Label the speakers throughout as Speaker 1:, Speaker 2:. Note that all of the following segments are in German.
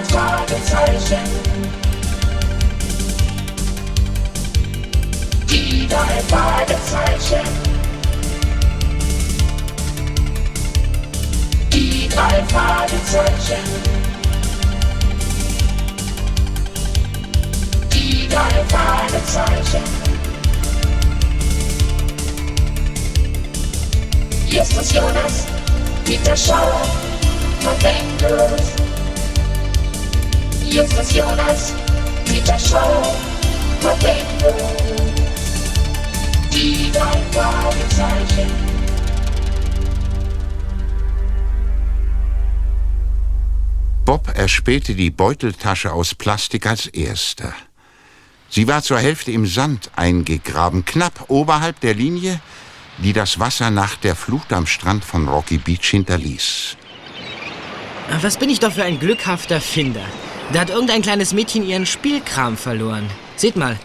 Speaker 1: drei Fragezeichen. Die drei Fragezeichen. Die drei Fragezeichen. Die drei Fragezeichen. Justus Jonas, Peter Schauer, Verwendlos. Justus Jonas, Peter Schauer, Verwendlos. Die drei Fragezeichen.
Speaker 2: Bob erspähte die Beuteltasche aus Plastik als erster. Sie war zur Hälfte im Sand eingegraben, knapp oberhalb der Linie, die das Wasser nach der Flut am Strand von Rocky Beach hinterließ.
Speaker 3: Was bin ich doch für ein glückhafter Finder. Da hat irgendein kleines Mädchen ihren Spielkram verloren. Seht mal,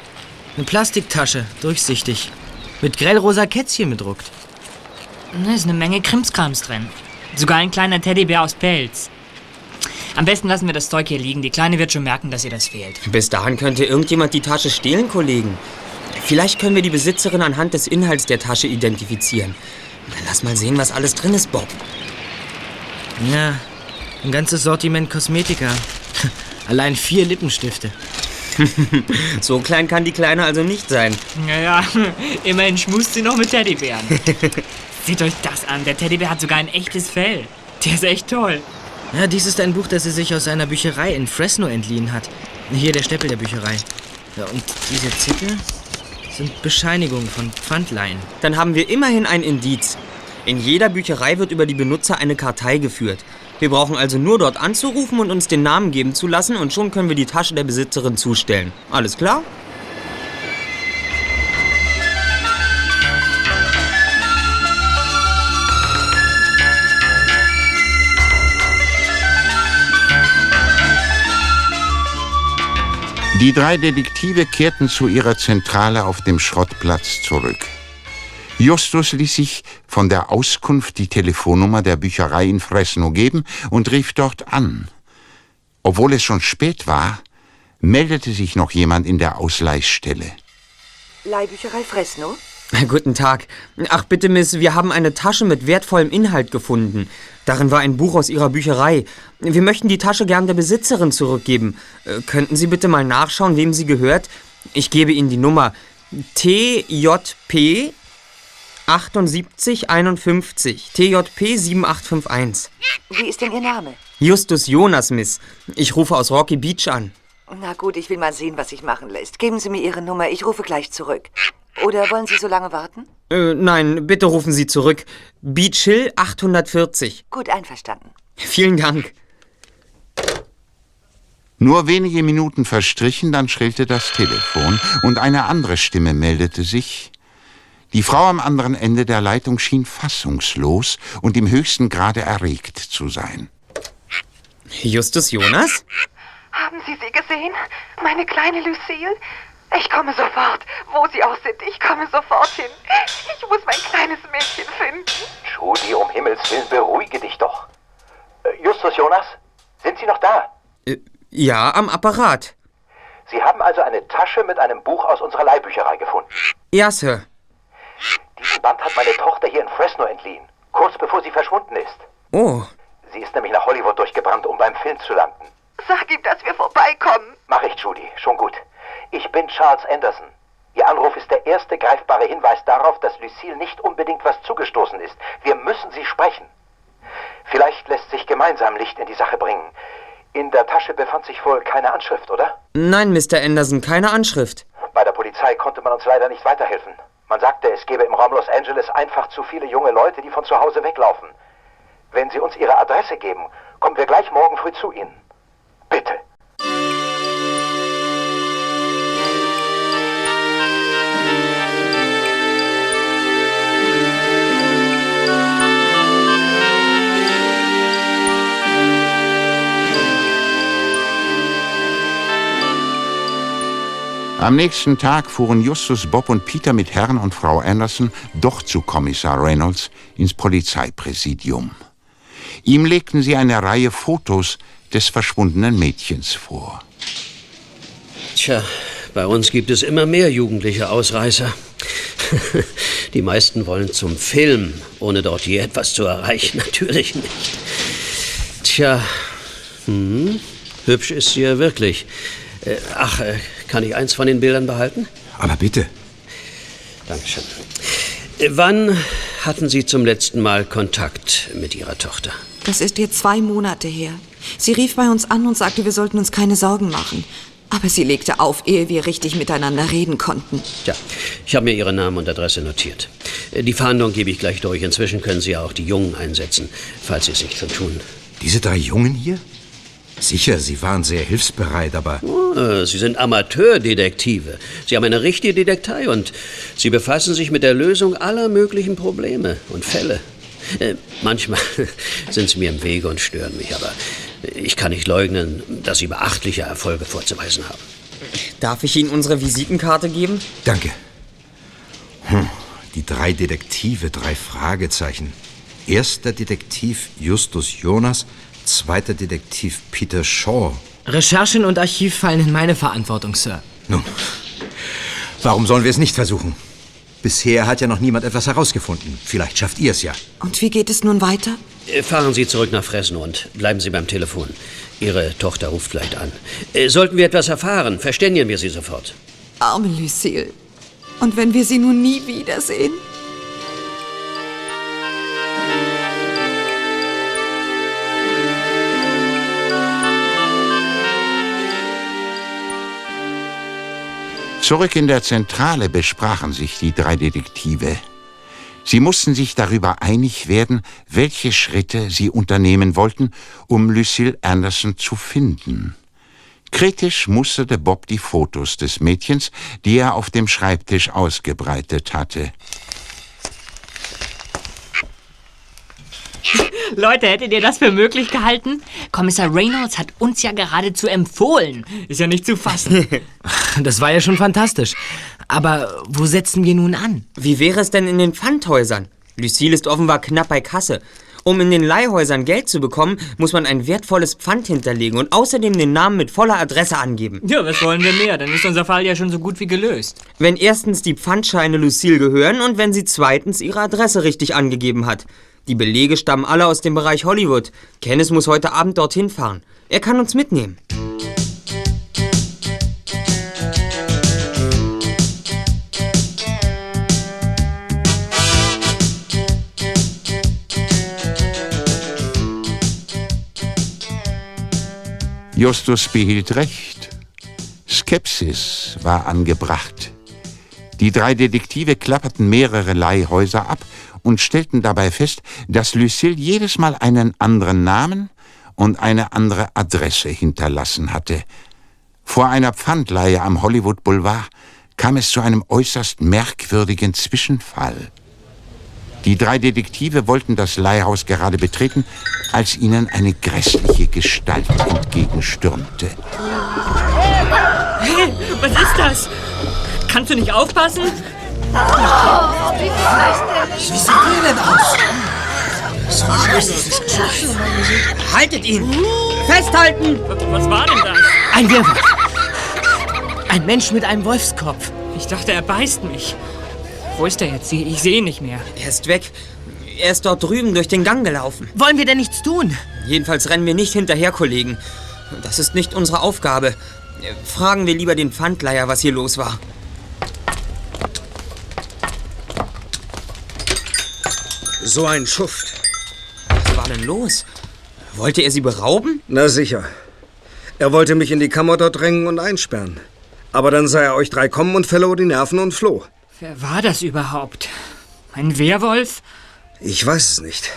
Speaker 3: eine Plastiktasche, durchsichtig, mit grellrosa Kätzchen bedruckt.
Speaker 4: Da ist eine Menge Krimskrams drin. Sogar ein kleiner Teddybär aus Pelz. Am besten lassen wir das Zeug hier liegen. Die Kleine wird schon merken, dass ihr das fehlt.
Speaker 5: Bis dahin könnte irgendjemand die Tasche stehlen, Kollegen. Vielleicht können wir die Besitzerin anhand des Inhalts der Tasche identifizieren. Dann lass mal sehen, was alles drin ist, Bob.
Speaker 3: Ja, ein ganzes Sortiment Kosmetika. Allein vier Lippenstifte.
Speaker 5: So klein kann die Kleine also nicht sein.
Speaker 4: Naja, immerhin schmust sie noch mit Teddybären. Seht euch das an. Der Teddybär hat sogar ein echtes Fell. Der ist echt toll.
Speaker 3: Ja, dies ist ein Buch, das sie sich aus einer Bücherei in Fresno entliehen hat. Hier der Stempel der Bücherei. Ja, und diese Zettel sind Bescheinigungen von Pfandleihen.
Speaker 5: Dann haben wir immerhin ein Indiz. In jeder Bücherei wird über die Benutzer eine Kartei geführt. Wir brauchen also nur dort anzurufen und uns den Namen geben zu lassen und schon können wir die Tasche der Besitzerin zustellen. Alles klar?
Speaker 2: Die drei Detektive kehrten zu ihrer Zentrale auf dem Schrottplatz zurück. Justus ließ sich von der Auskunft die Telefonnummer der Bücherei in Fresno geben und rief dort an. Obwohl es schon spät war, meldete sich noch jemand in der Ausleihstelle.
Speaker 6: Leihbücherei Fresno?
Speaker 5: Guten Tag. Ach bitte, Miss, wir haben eine Tasche mit wertvollem Inhalt gefunden. Darin war ein Buch aus Ihrer Bücherei. Wir möchten die Tasche gern der Besitzerin zurückgeben. Äh, könnten Sie bitte mal nachschauen, wem sie gehört? Ich gebe Ihnen die Nummer. TJP 7851. TJP 7851.
Speaker 6: Wie ist denn Ihr Name?
Speaker 5: Justus Jonas, Miss. Ich rufe aus Rocky Beach an.
Speaker 6: Na gut, ich will mal sehen, was sich machen lässt. Geben Sie mir Ihre Nummer, ich rufe gleich zurück. Oder wollen Sie so lange warten?
Speaker 5: Äh, nein, bitte rufen Sie zurück. Beach Hill 840.
Speaker 6: Gut, einverstanden.
Speaker 5: Vielen Dank.
Speaker 2: Nur wenige Minuten verstrichen, dann schrillte das Telefon und eine andere Stimme meldete sich. Die Frau am anderen Ende der Leitung schien fassungslos und im höchsten Grade erregt zu sein.
Speaker 5: Justus Jonas?
Speaker 7: Haben Sie sie gesehen? Meine kleine Lucille? Ich komme sofort. Wo Sie auch sind, ich komme sofort hin. Ich muss mein kleines Mädchen finden.
Speaker 8: Judy, um Himmels Willen, beruhige dich doch. Äh, Justus Jonas, sind Sie noch da?
Speaker 5: Äh, ja, am Apparat.
Speaker 8: Sie haben also eine Tasche mit einem Buch aus unserer Leihbücherei gefunden.
Speaker 5: Ja, Sir.
Speaker 8: Diesen Band hat meine Tochter hier in Fresno entliehen, kurz bevor sie verschwunden ist.
Speaker 5: Oh,
Speaker 8: Sie ist nämlich nach Hollywood durchgebrannt, um beim Film zu landen.
Speaker 7: Sag ihm, dass wir vorbeikommen.
Speaker 8: Mach ich, Judy, schon gut. Ich bin Charles Anderson. Ihr Anruf ist der erste greifbare Hinweis darauf, dass Lucille nicht unbedingt was zugestoßen ist. Wir müssen sie sprechen. Vielleicht lässt sich gemeinsam Licht in die Sache bringen. In der Tasche befand sich wohl keine Anschrift, oder?
Speaker 5: nein, Mr. Anderson, keine Anschrift.
Speaker 8: Bei der Polizei konnte man uns leider nicht weiterhelfen. Man sagte, es gebe im Raum Los Angeles einfach zu viele junge Leute, die von zu Hause weglaufen. Wenn Sie uns Ihre Adresse geben, kommen wir gleich morgen früh zu Ihnen. Bitte.
Speaker 2: Am nächsten Tag fuhren Justus, Bob und Peter mit Herrn und Frau Anderson doch zu Kommissar Reynolds ins Polizeipräsidium. Ihm legten sie eine Reihe Fotos des verschwundenen Mädchens vor.
Speaker 9: Tja, bei uns gibt es immer mehr jugendliche Ausreißer. Die meisten wollen zum Film, ohne dort je etwas zu erreichen. Natürlich nicht. Tja, hm, hübsch ist sie ja wirklich. Äh, ach, äh, kann ich eins von den Bildern behalten?
Speaker 10: Aber bitte.
Speaker 9: Dankeschön. Wann hatten Sie zum letzten Mal Kontakt mit Ihrer Tochter?
Speaker 11: Das ist jetzt zwei Monate her. Sie rief bei uns an und sagte, wir sollten uns keine Sorgen machen. Aber sie legte auf, ehe wir richtig miteinander reden konnten.
Speaker 9: Tja, ich habe mir Ihren Namen und Adresse notiert. Die Fahndung gebe ich gleich durch. Inzwischen können Sie ja auch die Jungen einsetzen, falls Sie es nicht schon tun.
Speaker 10: Diese drei Jungen hier? Sicher, sie waren sehr hilfsbereit, aber
Speaker 9: Äh, Sie sind Amateurdetektive. Sie haben eine richtige Detektei und Sie befassen sich mit der Lösung aller möglichen Probleme und Fälle. Äh, manchmal sind Sie mir im Wege und stören mich, aber ich kann nicht leugnen, dass Sie beachtliche Erfolge vorzuweisen haben.
Speaker 5: Darf ich Ihnen unsere Visitenkarte geben?
Speaker 10: danke. Hm, die drei Detektive, drei Fragezeichen. Erster Detektiv Justus Jonas, zweiter Detektiv Peter Shaw.
Speaker 3: Recherchen und Archiv fallen in meine Verantwortung, Sir.
Speaker 10: Nun, warum sollen wir es nicht versuchen? Bisher hat ja noch niemand etwas herausgefunden. Vielleicht schafft ihr es ja.
Speaker 11: Und wie geht es nun weiter?
Speaker 9: Äh, Fahren Sie zurück nach Fresno und bleiben Sie beim Telefon. Ihre Tochter ruft gleich an. Äh, Sollten wir etwas erfahren, verständigen wir Sie sofort.
Speaker 11: Arme Lucille. Und wenn wir sie nun nie wiedersehen?
Speaker 2: Zurück in der Zentrale besprachen sich die drei Detektive. Sie mussten sich darüber einig werden, welche Schritte sie unternehmen wollten, um Lucille Anderson zu finden. Kritisch musterte Bob die Fotos des Mädchens, die er auf dem Schreibtisch ausgebreitet hatte.
Speaker 4: Leute, hättet ihr das für möglich gehalten? Kommissar Reynolds hat uns ja geradezu empfohlen. Ist ja nicht zu fassen.
Speaker 3: Das war ja schon fantastisch. Aber wo setzen wir nun an?
Speaker 5: Wie wäre es denn in den Pfandhäusern? Lucille ist offenbar knapp bei Kasse. Um in den Leihhäusern Geld zu bekommen, muss man ein wertvolles Pfand hinterlegen und außerdem den Namen mit voller Adresse angeben.
Speaker 4: ja, was wollen wir mehr? Dann ist unser Fall ja schon so gut wie gelöst.
Speaker 5: Wenn erstens die Pfandscheine Lucille gehören und wenn sie zweitens ihre Adresse richtig angegeben hat. Die Belege stammen alle aus dem Bereich Hollywood. Kenneth muss heute Abend dorthin fahren. Er kann uns mitnehmen.
Speaker 2: Justus behielt recht. Skepsis war angebracht. Die drei Detektive klapperten mehrere Leihhäuser ab und stellten dabei fest, dass Lucille jedes Mal einen anderen Namen und eine andere Adresse hinterlassen hatte. Vor einer Pfandleihe am Hollywood Boulevard kam es zu einem äußerst merkwürdigen Zwischenfall. Die drei Detektive wollten das Leihhaus gerade betreten, als ihnen eine grässliche Gestalt entgegenstürmte.
Speaker 4: Hey, was ist das? Kannst du nicht aufpassen?
Speaker 5: Haltet ihn! Festhalten!
Speaker 4: Was war denn das?
Speaker 3: Ein Wirrwarr. Ein Mensch mit einem Wolfskopf.
Speaker 4: Ich dachte, er beißt mich. Wo ist er jetzt? Ich, ich sehe ihn nicht mehr.
Speaker 5: Er ist weg. Er ist dort drüben durch den Gang gelaufen.
Speaker 3: Wollen wir denn nichts tun?
Speaker 5: Jedenfalls rennen wir nicht hinterher, Kollegen. Das ist nicht unsere Aufgabe. Fragen wir lieber den Pfandleiher, was hier los war.
Speaker 12: So ein Schuft.
Speaker 5: Was war denn los? Wollte er sie berauben?
Speaker 12: Na sicher. Er wollte mich in die Kammer dort drängen und einsperren. Aber dann sah er euch drei kommen und verlor die Nerven und floh.
Speaker 4: Wer war das überhaupt? Ein Werwolf?
Speaker 12: Ich weiß es nicht.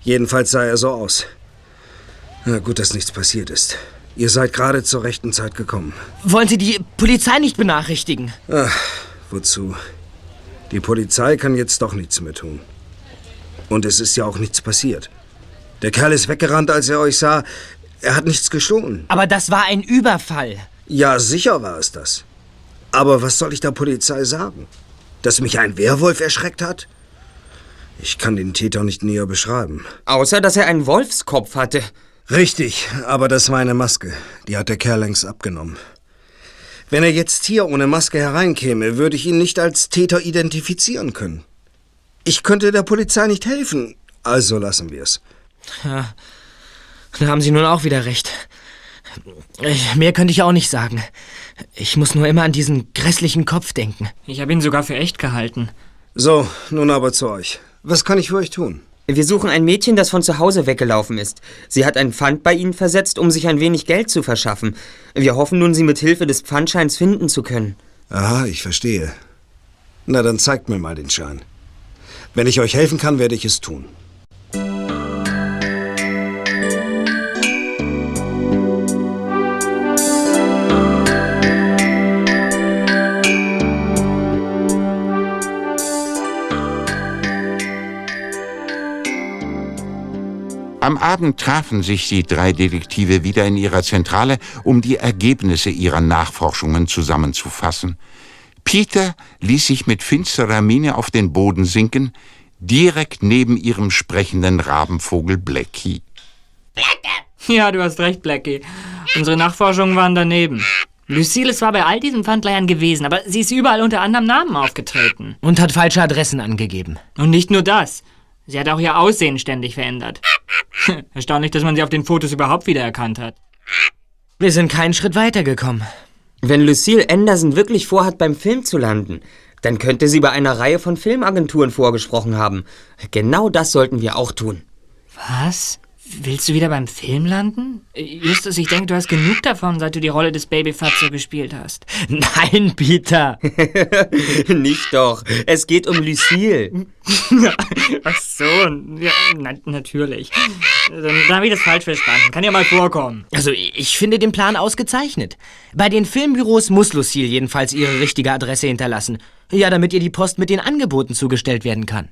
Speaker 12: Jedenfalls sah er so aus. Na gut, dass nichts passiert ist. Ihr seid gerade zur rechten Zeit gekommen.
Speaker 3: Wollen Sie die Polizei nicht benachrichtigen?
Speaker 12: Ach, wozu? Die Polizei kann jetzt doch nichts mehr tun. Und es ist ja auch nichts passiert. Der Kerl ist weggerannt, als er euch sah. Er hat nichts gestohlen.
Speaker 3: Aber das war ein Überfall.
Speaker 12: Ja, sicher war es das. Aber was soll ich der Polizei sagen? Dass mich ein Werwolf erschreckt hat? Ich kann den Täter nicht näher beschreiben.
Speaker 5: Außer, dass er einen Wolfskopf hatte.
Speaker 12: Richtig, aber das war eine Maske. Die hat der Kerl längst abgenommen. Wenn er jetzt hier ohne Maske hereinkäme, würde ich ihn nicht als Täter identifizieren können. Ich könnte der Polizei nicht helfen, also lassen wir es.
Speaker 3: Ja, da haben Sie nun auch wieder recht. Ich, mehr könnte ich auch nicht sagen. Ich muss nur immer an diesen grässlichen Kopf denken.
Speaker 4: Ich habe ihn sogar für echt gehalten.
Speaker 12: So, nun aber zu euch. Was kann ich für euch tun?
Speaker 5: Wir suchen ein Mädchen, das von zu Hause weggelaufen ist. Sie hat ein Pfand bei Ihnen versetzt, um sich ein wenig Geld zu verschaffen. Wir hoffen nun, sie mit Hilfe des Pfandscheins finden zu können.
Speaker 12: Aha, ich verstehe. Na, dann zeigt mir mal den Schein. Wenn ich euch helfen kann, werde ich es tun.
Speaker 2: Am Abend trafen sich die drei Detektive wieder in ihrer Zentrale, um die Ergebnisse ihrer Nachforschungen zusammenzufassen. Peter ließ sich mit finsterer Miene auf den Boden sinken, direkt neben ihrem sprechenden Rabenvogel Blackie.
Speaker 4: Ja, du hast recht, Blackie. Unsere Nachforschungen waren daneben. Lucille ist zwar bei all diesen Pfandleihern gewesen, aber sie ist überall unter anderem Namen aufgetreten.
Speaker 3: Und hat falsche Adressen angegeben.
Speaker 4: Und nicht nur das. Sie hat auch ihr Aussehen ständig verändert. Erstaunlich, dass man sie auf den Fotos überhaupt wiedererkannt hat.
Speaker 3: Wir sind keinen Schritt weitergekommen.
Speaker 5: Wenn Lucille Anderson wirklich vorhat, beim Film zu landen, dann könnte sie bei einer Reihe von Filmagenturen vorgesprochen haben. Genau das sollten wir auch tun.
Speaker 4: Was? Willst du wieder beim Film landen? Justus, ich denke, du hast genug davon, seit du die Rolle des Babyfatso gespielt hast.
Speaker 3: Nein, Peter.
Speaker 5: Nicht doch. Es geht um Lucille.
Speaker 4: Ach so, ja, na, natürlich. Dann, dann habe ich das falsch verstanden. Kann ja mal vorkommen.
Speaker 3: Also, ich finde den Plan ausgezeichnet. Bei den Filmbüros muss Lucille jedenfalls ihre richtige Adresse hinterlassen. Ja, damit ihr die Post mit den Angeboten zugestellt werden kann.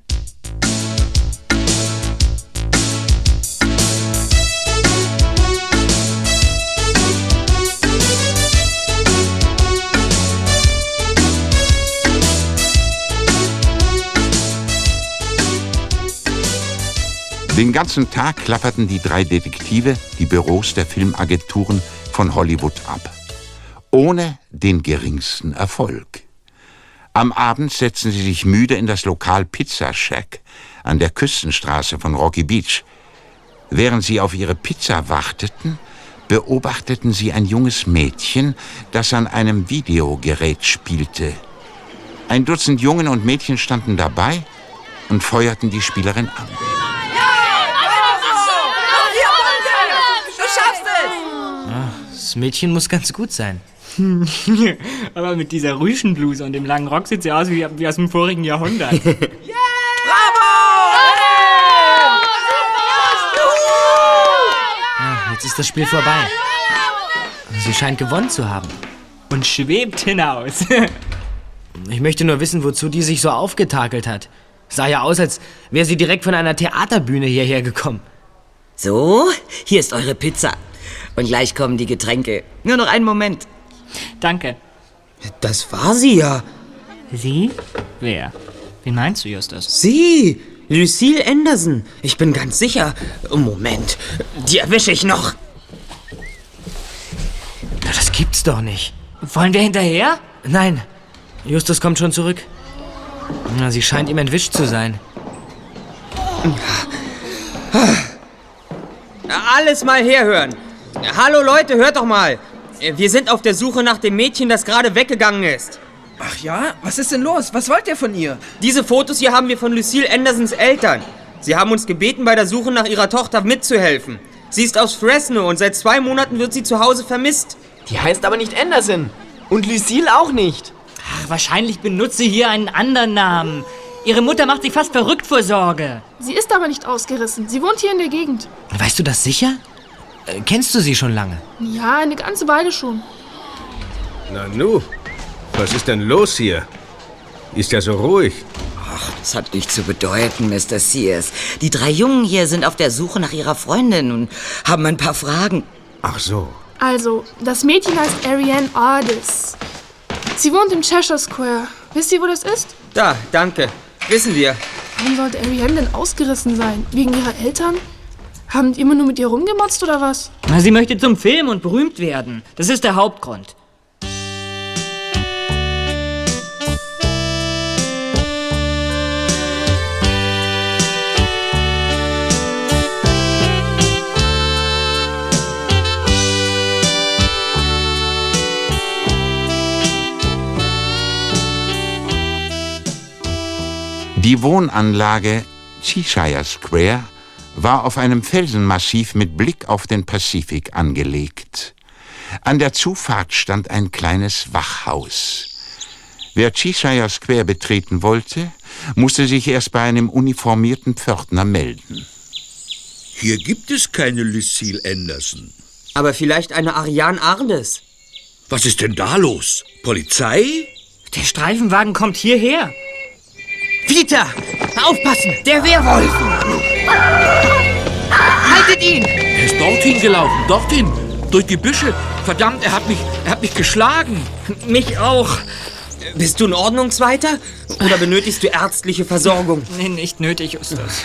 Speaker 2: Den ganzen Tag klapperten die drei Detektive die Büros der Filmagenturen von Hollywood ab. Ohne den geringsten Erfolg. Am Abend setzten sie sich müde in das Lokal Pizza Shack an der Küstenstraße von Rocky Beach. Während sie auf ihre Pizza warteten, beobachteten sie ein junges Mädchen, das an einem Videogerät spielte. Ein Dutzend Jungen und Mädchen standen dabei und feuerten die Spielerin an.
Speaker 3: Das Mädchen muss ganz gut sein.
Speaker 4: Aber mit dieser Rüschenbluse und dem langen Rock sieht sie aus wie, wie aus dem vorigen Jahrhundert.
Speaker 3: Ah, jetzt ist das Spiel vorbei. Sie scheint gewonnen zu haben.
Speaker 4: Und schwebt hinaus.
Speaker 3: Ich möchte nur wissen, wozu die sich so aufgetakelt hat. Sah ja aus, als wäre sie direkt von einer Theaterbühne hierher gekommen.
Speaker 13: So, hier ist eure Pizza. Und gleich kommen die Getränke. Nur noch einen Moment.
Speaker 4: Danke.
Speaker 5: Das war sie ja.
Speaker 4: Sie? Wer? Wen meinst du, Justus?
Speaker 5: Sie! Lucille Anderson. Ich bin ganz sicher. Moment, die erwische ich noch.
Speaker 3: Na, das gibt's doch nicht.
Speaker 4: Wollen wir hinterher?
Speaker 3: Nein, Justus kommt schon zurück. Na, sie scheint ihm entwischt zu sein.
Speaker 5: Alles mal herhören. Hallo Leute, hört doch mal. Wir sind auf der Suche nach dem Mädchen, das gerade weggegangen ist.
Speaker 14: Ach ja? Was ist denn los? Was wollt ihr von ihr?
Speaker 5: Diese Fotos hier haben wir von Lucille Andersons Eltern. Sie haben uns gebeten, bei der Suche nach ihrer Tochter mitzuhelfen. Sie ist aus Fresno und seit zwei Monaten wird sie zu Hause vermisst.
Speaker 14: Die heißt aber nicht Anderson. Und Lucille auch nicht.
Speaker 4: Ach, wahrscheinlich benutzt sie hier einen anderen Namen. Ihre Mutter macht sich fast verrückt vor Sorge.
Speaker 15: Sie ist aber nicht ausgerissen. Sie wohnt hier in der Gegend.
Speaker 3: Weißt du das sicher? Äh, kennst du sie schon lange?
Speaker 15: Ja, eine ganze Weile schon.
Speaker 16: Na nu, was ist denn los hier? Ist ja so ruhig.
Speaker 13: Ach, das hat nichts zu bedeuten, Mr. Sears. Die drei Jungen hier sind auf der Suche nach ihrer Freundin und haben ein paar Fragen.
Speaker 16: Ach so.
Speaker 15: Also, das Mädchen heißt Ariane Ardis. Sie wohnt im Cheshire Square. Wisst ihr, wo das ist?
Speaker 5: Da, danke. Wissen wir.
Speaker 15: Warum sollte Ariane denn ausgerissen sein? Wegen ihrer Eltern? Haben die immer nur mit ihr rumgemotzt oder was?
Speaker 4: Na, sie möchte zum Film und berühmt werden. Das ist der Hauptgrund.
Speaker 2: Die Wohnanlage Cheshire Square war auf einem Felsenmassiv mit Blick auf den Pazifik angelegt. An der Zufahrt stand ein kleines Wachhaus. Wer Cheshire Square betreten wollte, musste sich erst bei einem uniformierten Pförtner melden.
Speaker 17: Hier gibt es keine Lucille Anderson.
Speaker 5: Aber vielleicht eine Ariane Ardes.
Speaker 17: Was ist denn da los? Polizei?
Speaker 4: Der Streifenwagen kommt hierher.
Speaker 3: Peter! Aufpassen! Der Werwolf! Haltet ihn!
Speaker 18: Er ist dorthin gelaufen, dorthin, durch die Büsche. Verdammt, er hat mich, er hat mich geschlagen.
Speaker 4: Mich auch.
Speaker 5: Bist du ein Ordnungsweiter? Oder benötigst du ärztliche Versorgung?
Speaker 4: Nee, nicht nötig, Justus.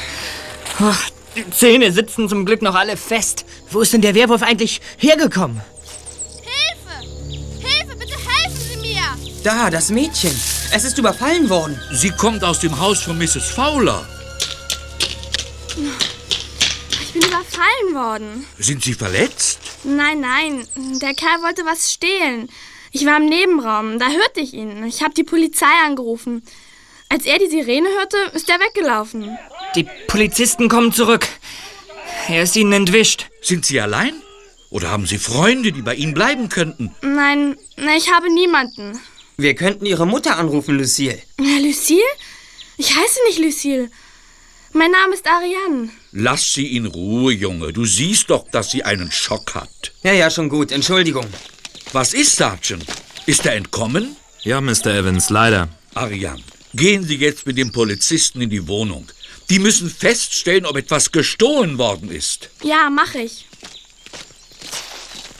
Speaker 4: Ach, die Zähne sitzen zum Glück noch alle fest.
Speaker 3: Wo ist denn der Werwolf eigentlich hergekommen?
Speaker 19: Hilfe, bitte helfen Sie mir!
Speaker 5: Da, das Mädchen. Es ist überfallen worden.
Speaker 18: Sie kommt aus dem Haus von Mrs. Fowler.
Speaker 19: Überfallen worden.
Speaker 18: Sind Sie verletzt?
Speaker 19: Nein, nein, der Kerl wollte was stehlen. Ich war im Nebenraum, da hörte ich ihn. Ich habe die Polizei angerufen. Als er die Sirene hörte, ist er weggelaufen.
Speaker 4: Die Polizisten kommen zurück. Er ist ihnen entwischt.
Speaker 18: Sind Sie allein? Oder haben Sie Freunde, die bei Ihnen bleiben könnten?
Speaker 19: Nein, ich habe niemanden.
Speaker 5: Wir könnten Ihre Mutter anrufen, Lucille.
Speaker 19: Lucille? Ich heiße nicht Lucille. Mein Name ist Ariane.
Speaker 18: Lass sie in Ruhe, Junge. Du siehst doch, dass sie einen Schock hat.
Speaker 5: Ja, ja, schon gut. Entschuldigung.
Speaker 18: Was ist, Sergeant? Ist er entkommen?
Speaker 20: Ja, Mr. Evans, leider.
Speaker 18: Ariane, gehen Sie jetzt mit dem Polizisten in die Wohnung. Die müssen feststellen, ob etwas gestohlen worden ist.
Speaker 19: Ja, mach ich.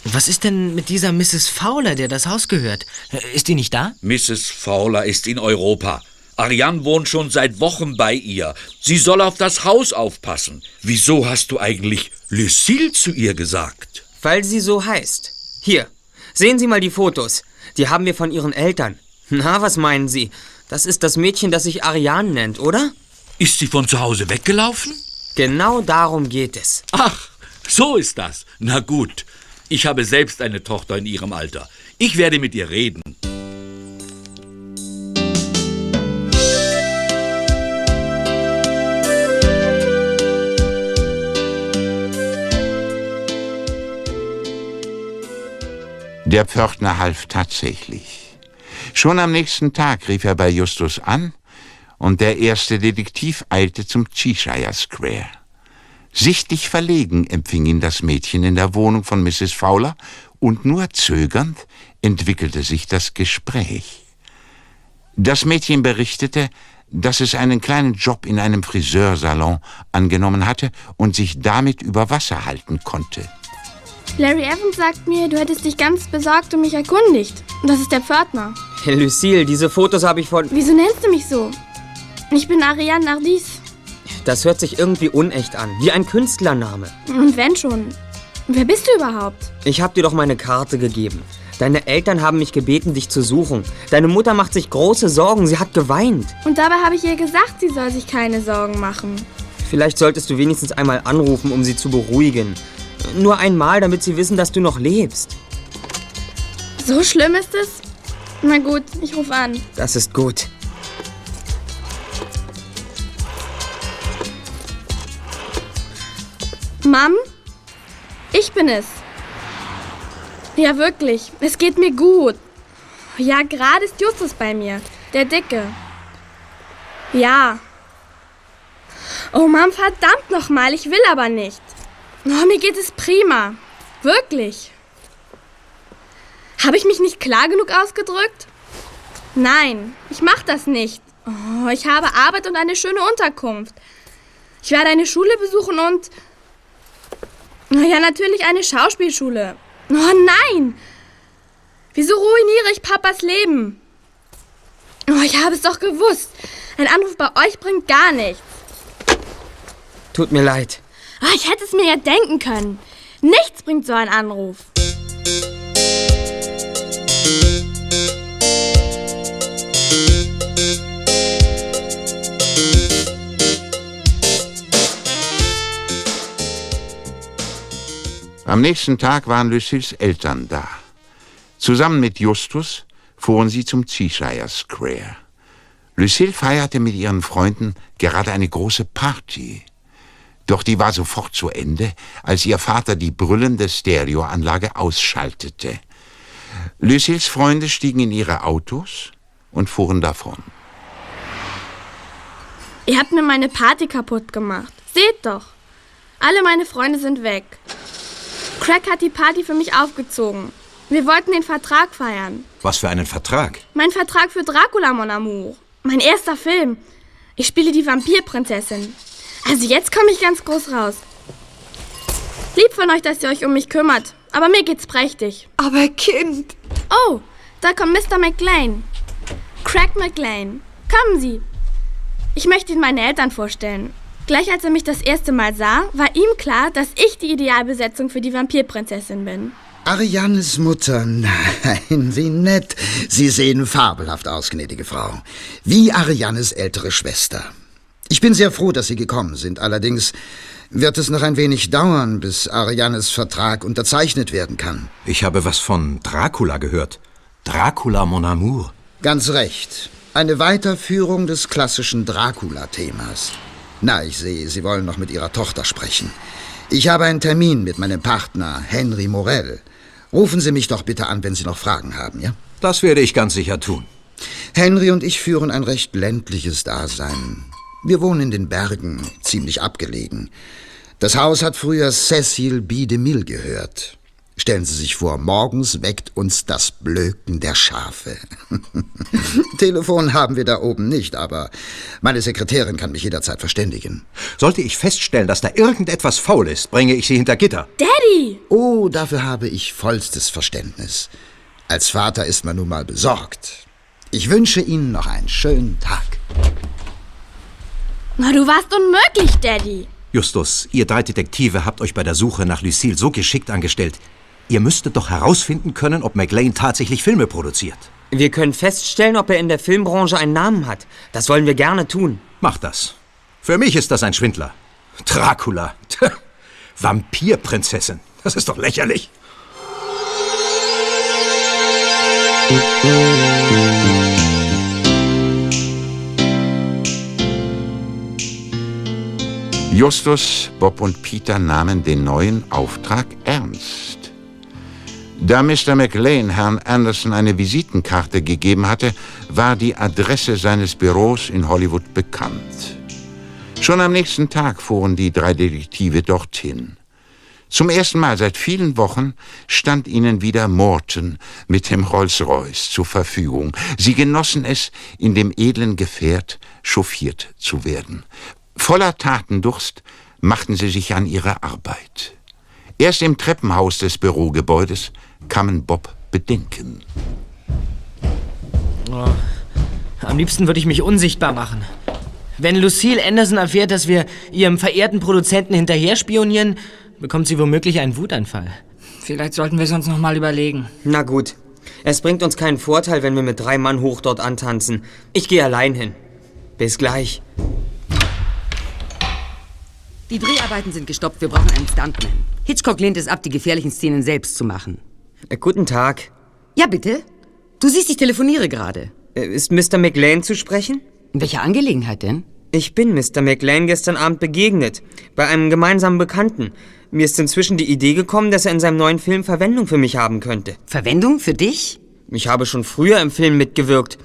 Speaker 3: Was ist denn mit dieser Mrs. Fowler, der das Haus gehört? Ist die nicht da?
Speaker 18: Mrs. Fowler ist in Europa. Ariane wohnt schon seit Wochen bei ihr. Sie soll auf das Haus aufpassen. Wieso hast du eigentlich Lucille zu ihr gesagt?
Speaker 5: Weil sie so heißt. Hier, sehen Sie mal die Fotos. Die haben wir von ihren Eltern. Na, was meinen Sie? Das ist das Mädchen, das sich Ariane nennt, oder?
Speaker 18: Ist sie von zu Hause weggelaufen?
Speaker 5: Genau darum geht es.
Speaker 18: Ach, so ist das. Na gut. Ich habe selbst eine Tochter in ihrem Alter. Ich werde mit ihr reden.
Speaker 2: Der Pförtner half tatsächlich. Schon am nächsten Tag rief er bei Justus an und der erste Detektiv eilte zum Cheshire Square. Sichtlich verlegen empfing ihn das Mädchen in der Wohnung von Mrs. Fowler und nur zögernd entwickelte sich das Gespräch. Das Mädchen berichtete, dass es einen kleinen Job in einem Friseursalon angenommen hatte und sich damit über Wasser halten konnte.
Speaker 19: Larry Evans sagt mir, du hättest dich ganz besorgt um mich erkundigt. Das ist der Pförtner.
Speaker 5: Hey, Lucille, diese Fotos habe ich von...
Speaker 19: Wieso nennst du mich so? Ich bin Ariane Nardis.
Speaker 5: Das hört sich irgendwie unecht an, wie ein Künstlername.
Speaker 19: Und wenn schon. Wer bist du überhaupt?
Speaker 5: Ich habe dir doch meine Karte gegeben. Deine Eltern haben mich gebeten, dich zu suchen. Deine Mutter macht sich große Sorgen, sie hat geweint.
Speaker 19: Und dabei habe ich ihr gesagt, sie soll sich keine Sorgen machen.
Speaker 5: Vielleicht solltest du wenigstens einmal anrufen, um sie zu beruhigen. Nur einmal, damit sie wissen, dass du noch lebst.
Speaker 19: So schlimm ist es? Na gut, ich rufe an.
Speaker 5: Das ist gut.
Speaker 19: Mom? Ich bin es. Ja, wirklich. Es geht mir gut. Ja, gerade ist Justus bei mir. Der Dicke. Ja. Oh, Mom, verdammt nochmal. Ich will aber nicht. Oh, mir geht es prima. Wirklich. Habe ich mich nicht klar genug ausgedrückt? Nein, ich mache das nicht. Oh, ich habe Arbeit und eine schöne Unterkunft. Ich werde eine Schule besuchen und... Ja, natürlich eine Schauspielschule. Oh nein! Wieso ruiniere ich Papas Leben? Oh, ich habe es doch gewusst. Ein Anruf bei euch bringt gar nichts.
Speaker 5: Tut mir leid.
Speaker 19: Ah, ich hätte es mir ja denken können. Nichts bringt so ein Anruf.
Speaker 2: Am nächsten Tag waren Lucilles Eltern da. Zusammen mit Justus fuhren sie zum Cheshire Square. Lucille feierte mit ihren Freunden gerade eine große Party. Doch die war sofort zu Ende, als ihr Vater die brüllende Stereoanlage ausschaltete. Lucilles Freunde stiegen in ihre Autos und fuhren davon.
Speaker 19: Ihr habt mir meine Party kaputt gemacht. Seht doch. Alle meine Freunde sind weg. Craig hat die Party für mich aufgezogen. Wir wollten den Vertrag feiern.
Speaker 10: Was für einen Vertrag?
Speaker 19: Mein Vertrag für Dracula, Mon Amour. Mein erster Film. Ich spiele die Vampirprinzessin. Also jetzt komme ich ganz groß raus. Lieb von euch, dass ihr euch um mich kümmert. Aber mir geht's prächtig.
Speaker 11: Aber Kind.
Speaker 19: Oh, da kommt Mr. McLean. Craig McLean. Kommen Sie. Ich möchte Ihnen meine Eltern vorstellen. Gleich als er mich das erste Mal sah, war ihm klar, dass ich die Idealbesetzung für die Vampirprinzessin bin.
Speaker 21: Arianes Mutter, nein, wie nett. Sie sehen fabelhaft aus, gnädige Frau. Wie Arianes ältere Schwester. Ich bin sehr froh, dass Sie gekommen sind. Allerdings wird es noch ein wenig dauern, bis Arianes Vertrag unterzeichnet werden kann.
Speaker 10: Ich habe was von Dracula gehört. Dracula mon amour.
Speaker 21: Ganz recht. Eine Weiterführung des klassischen Dracula-Themas. Na, ich sehe, Sie wollen noch mit Ihrer Tochter sprechen. Ich habe einen Termin mit meinem Partner, Henry Morell. Rufen Sie mich doch bitte an, wenn Sie noch Fragen haben, ja?
Speaker 10: Das werde ich ganz sicher tun.
Speaker 21: Henry und ich führen ein recht ländliches Dasein. Wir wohnen in den Bergen, ziemlich abgelegen. Das Haus hat früher Cecil B. DeMille gehört. Stellen Sie sich vor, morgens weckt uns das Blöken der Schafe. Telefon haben wir da oben nicht, aber meine Sekretärin kann mich jederzeit verständigen.
Speaker 10: Sollte ich feststellen, dass da irgendetwas faul ist, bringe ich Sie hinter Gitter.
Speaker 19: Daddy!
Speaker 21: Oh, dafür habe ich vollstes Verständnis. Als Vater ist man nun mal besorgt. Ich wünsche Ihnen noch einen schönen Tag.
Speaker 19: Na, du warst unmöglich, Daddy.
Speaker 10: Justus, ihr drei Detektive habt euch bei der Suche nach Lucille so geschickt angestellt. Ihr müsstet doch herausfinden können, ob McLean tatsächlich Filme produziert.
Speaker 5: Wir können feststellen, ob er in der Filmbranche einen Namen hat. Das wollen wir gerne tun.
Speaker 10: Macht das. Für mich ist das ein Schwindler. Dracula. Vampirprinzessin. Das ist doch lächerlich.
Speaker 2: Justus, Bob und Peter nahmen den neuen Auftrag ernst. Da Mr. McLean Herrn Anderson eine Visitenkarte gegeben hatte, war die Adresse seines Büros in Hollywood bekannt. Schon am nächsten Tag fuhren die drei Detektive dorthin. Zum ersten Mal seit vielen Wochen stand ihnen wieder Morton mit dem Rolls-Royce zur Verfügung. Sie genossen es, in dem edlen Gefährt chauffiert zu werden. Voller Tatendurst machten sie sich an ihre Arbeit. Erst im Treppenhaus des Bürogebäudes kamen Bob Bedenken.
Speaker 3: Oh, am liebsten würde ich mich unsichtbar machen. Wenn Lucille Anderson erfährt, dass wir ihrem verehrten Produzenten hinterher spionieren, bekommt sie womöglich einen Wutanfall.
Speaker 4: Vielleicht sollten wir es uns noch mal überlegen.
Speaker 5: Na gut. Es bringt uns keinen Vorteil, wenn wir mit drei Mann hoch dort antanzen. Ich gehe allein hin. Bis gleich.
Speaker 22: Die Dreharbeiten sind gestoppt. Wir brauchen einen Stuntman. Hitchcock lehnt es ab, die gefährlichen Szenen selbst zu machen.
Speaker 5: Äh, guten Tag.
Speaker 22: Ja, bitte? Du siehst, ich telefoniere gerade.
Speaker 5: Äh, ist Mr. McLean zu sprechen?
Speaker 22: In welcher Angelegenheit denn?
Speaker 5: Ich bin Mr. McLean gestern Abend begegnet. Bei einem gemeinsamen Bekannten. Mir ist inzwischen die Idee gekommen, dass er in seinem neuen Film Verwendung für mich haben könnte.
Speaker 22: Verwendung für dich?
Speaker 5: Ich habe schon früher im Film mitgewirkt.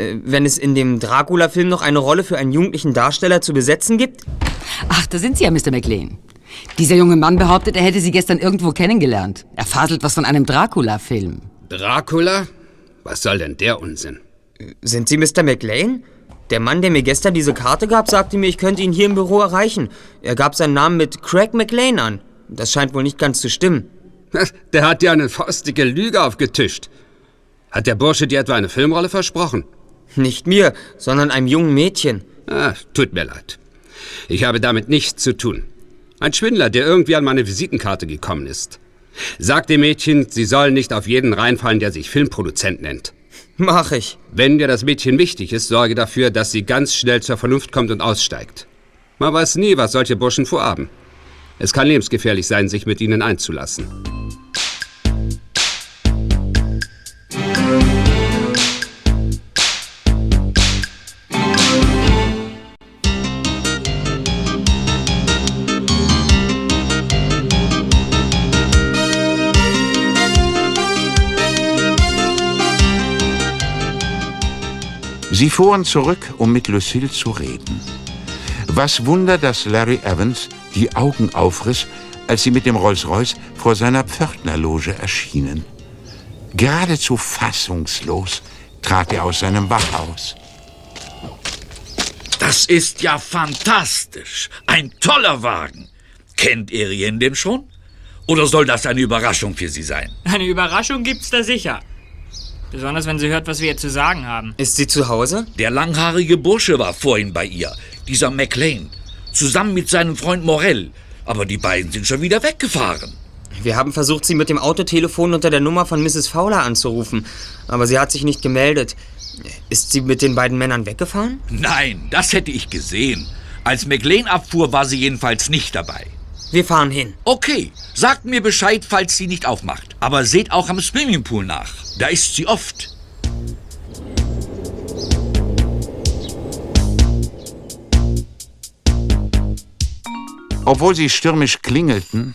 Speaker 5: Äh, wenn es in dem Dracula-Film noch eine Rolle für einen jugendlichen Darsteller zu besetzen gibt?
Speaker 22: Ach, da sind Sie ja, Mr. McLean. Dieser junge Mann behauptet, er hätte Sie gestern irgendwo kennengelernt. Er faselt was von einem Dracula-Film.
Speaker 23: Dracula? Was soll denn der Unsinn?
Speaker 5: Sind Sie Mr. McLean? Der Mann, der mir gestern diese Karte gab, sagte mir, ich könnte ihn hier im Büro erreichen. Er gab seinen Namen mit Craig McLean an. Das scheint wohl nicht ganz zu stimmen.
Speaker 23: Der hat dir eine faustige Lüge aufgetischt. Hat der Bursche dir etwa eine Filmrolle versprochen?
Speaker 5: Nicht mir, sondern einem jungen Mädchen.
Speaker 23: Ah, tut mir leid. Ich habe damit nichts zu tun. Ein Schwindler, der irgendwie an meine Visitenkarte gekommen ist. Sag dem Mädchen, sie soll nicht auf jeden reinfallen, der sich Filmproduzent nennt.
Speaker 5: Mach ich.
Speaker 23: Wenn dir das Mädchen wichtig ist, sorge dafür, dass sie ganz schnell zur Vernunft kommt und aussteigt. Man weiß nie, was solche Burschen vorhaben. Es kann lebensgefährlich sein, sich mit ihnen einzulassen.
Speaker 2: Sie fuhren zurück, um mit Lucille zu reden. Was Wunder, dass Larry Evans die Augen aufriss, als sie mit dem Rolls-Royce vor seiner Pförtnerloge erschienen. Geradezu fassungslos trat er aus seinem Wachhaus.
Speaker 18: Das ist ja fantastisch. Ein toller Wagen. Kennt Erien den schon? Oder soll das eine Überraschung für Sie sein?
Speaker 4: Eine Überraschung gibt's da sicher. Besonders wenn sie hört, was wir ihr zu sagen haben.
Speaker 5: Ist sie zu Hause?
Speaker 18: Der langhaarige Bursche war vorhin bei ihr, dieser McLean, zusammen mit seinem Freund Morell. Aber die beiden sind schon wieder weggefahren.
Speaker 5: Wir haben versucht, sie mit dem Autotelefon unter der Nummer von Mrs. Fowler anzurufen, aber sie hat sich nicht gemeldet. Ist sie mit den beiden Männern weggefahren?
Speaker 18: Nein, das hätte ich gesehen. Als McLean abfuhr, war sie jedenfalls nicht dabei.
Speaker 5: Wir fahren hin.
Speaker 18: Okay, sagt mir Bescheid, falls sie nicht aufmacht. Aber seht auch am Swimmingpool nach. Da ist sie oft.
Speaker 2: Obwohl sie stürmisch klingelten,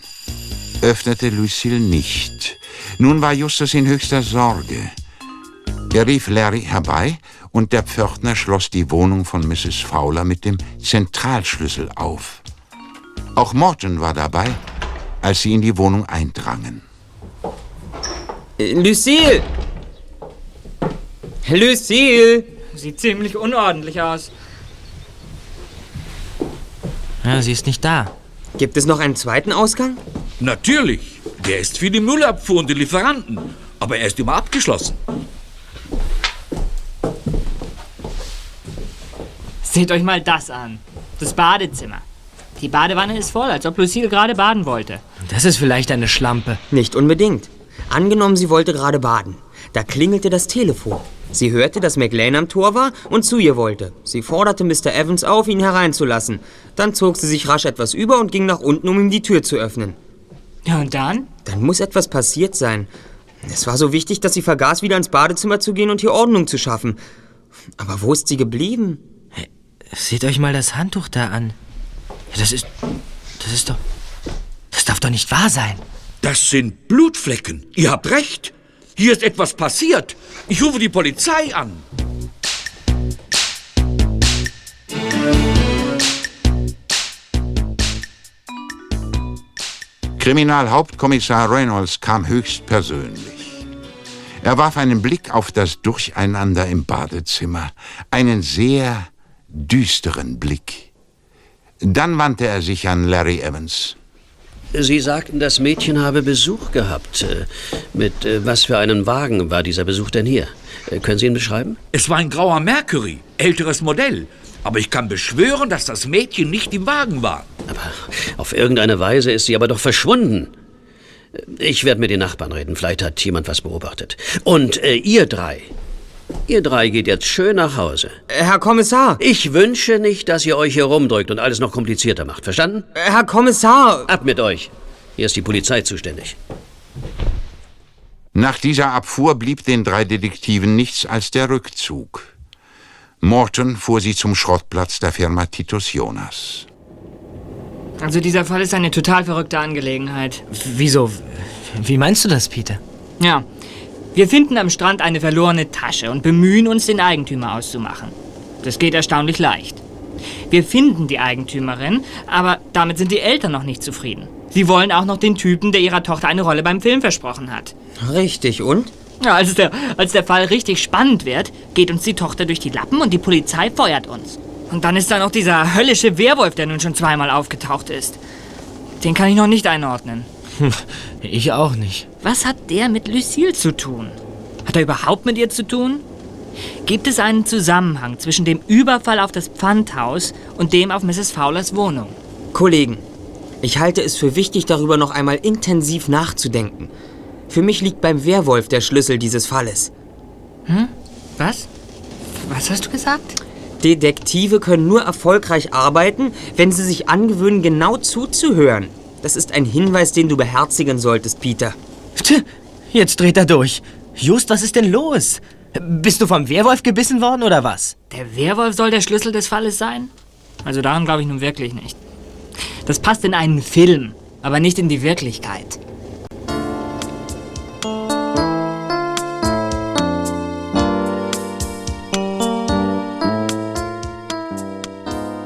Speaker 2: öffnete Lucille nicht. Nun war Justus in höchster Sorge. Er rief Larry herbei und der Pförtner schloss die Wohnung von Mrs. Fowler mit dem Zentralschlüssel auf. Auch Morton war dabei, als sie in die Wohnung eindrangen.
Speaker 5: Äh, Lucille! Lucille!
Speaker 4: Sieht ziemlich unordentlich aus.
Speaker 3: Ja, sie ist nicht da.
Speaker 5: Gibt es noch einen zweiten Ausgang?
Speaker 18: Natürlich. Der ist für die Müllabfuhr und die Lieferanten. Aber er ist immer abgeschlossen.
Speaker 4: Seht euch mal das an. Das Badezimmer. Die Badewanne ist voll, als ob Lucille gerade baden wollte.
Speaker 3: Das ist vielleicht eine Schlampe.
Speaker 5: Nicht unbedingt. Angenommen, sie wollte gerade baden. Da klingelte das Telefon. Sie hörte, dass McLean am Tor war und zu ihr wollte. Sie forderte Mr. Evans auf, ihn hereinzulassen. Dann zog sie sich rasch etwas über und ging nach unten, um ihm die Tür zu öffnen.
Speaker 4: Ja, und dann?
Speaker 5: Dann muss etwas passiert sein. Es war so wichtig, dass sie vergaß, wieder ins Badezimmer zu gehen und hier Ordnung zu schaffen. Aber wo ist sie geblieben?
Speaker 3: Hey, seht euch mal das Handtuch da an. Das ist. Das ist doch. Das darf doch nicht wahr sein.
Speaker 18: Das sind Blutflecken. Ihr habt recht. Hier ist etwas passiert. Ich rufe die Polizei an.
Speaker 2: Kriminalhauptkommissar Reynolds kam höchstpersönlich. Er warf einen Blick auf das Durcheinander im Badezimmer, einen sehr düsteren Blick. Dann wandte er sich an Larry Evans.
Speaker 9: Sie sagten, das Mädchen habe Besuch gehabt. Äh, Mit äh, was für einem Wagen war dieser Besuch denn hier? Äh, Können Sie ihn beschreiben?
Speaker 18: Es war ein grauer Mercury, älteres Modell. Aber ich kann beschwören, dass das Mädchen nicht im Wagen war.
Speaker 9: Auf irgendeine Weise ist sie aber doch verschwunden. Ich werde mit den Nachbarn reden. Vielleicht hat jemand was beobachtet. Und äh, ihr drei. Ihr drei geht jetzt schön nach Hause.
Speaker 5: Herr Kommissar!
Speaker 9: Ich wünsche nicht, dass ihr euch hier rumdrückt und alles noch komplizierter macht. Verstanden?
Speaker 5: Herr Kommissar!
Speaker 9: Ab mit euch. Hier ist die Polizei zuständig.
Speaker 2: Nach dieser Abfuhr blieb den drei Detektiven nichts als der Rückzug. Morton fuhr sie zum Schrottplatz der Firma Titus Jonas.
Speaker 4: Also dieser Fall ist eine total verrückte Angelegenheit.
Speaker 3: Wieso? Wie meinst du das, Peter?
Speaker 4: Ja. Wir finden am Strand eine verlorene Tasche und bemühen uns, den Eigentümer auszumachen. Das geht erstaunlich leicht. Wir finden die Eigentümerin, aber damit sind die Eltern noch nicht zufrieden. Sie wollen auch noch den Typen, der ihrer Tochter eine Rolle beim Film versprochen hat.
Speaker 5: Richtig, und?
Speaker 4: Ja, als der, als der Fall richtig spannend wird, geht uns die Tochter durch die Lappen und die Polizei feuert uns. Und dann ist da noch dieser höllische Werwolf, der nun schon zweimal aufgetaucht ist. Den kann ich noch nicht einordnen.
Speaker 3: Ich auch nicht.
Speaker 4: Was hat der mit Lucille zu tun? Hat er überhaupt mit ihr zu tun? Gibt es einen Zusammenhang zwischen dem Überfall auf das Pfandhaus und dem auf Mrs. Fowlers Wohnung?
Speaker 5: Kollegen, ich halte es für wichtig, darüber noch einmal intensiv nachzudenken. Für mich liegt beim Werwolf der Schlüssel dieses Falles.
Speaker 4: Hm? Was? Was hast du gesagt?
Speaker 5: Detektive können nur erfolgreich arbeiten, wenn sie sich angewöhnen, genau zuzuhören. Das ist ein Hinweis, den du beherzigen solltest, Peter.
Speaker 3: Tch, jetzt dreht er durch. Just, was ist denn los? Bist du vom Werwolf gebissen worden oder was?
Speaker 4: Der Werwolf soll der Schlüssel des Falles sein? Also daran glaube ich nun wirklich nicht. Das passt in einen Film, aber nicht in die Wirklichkeit.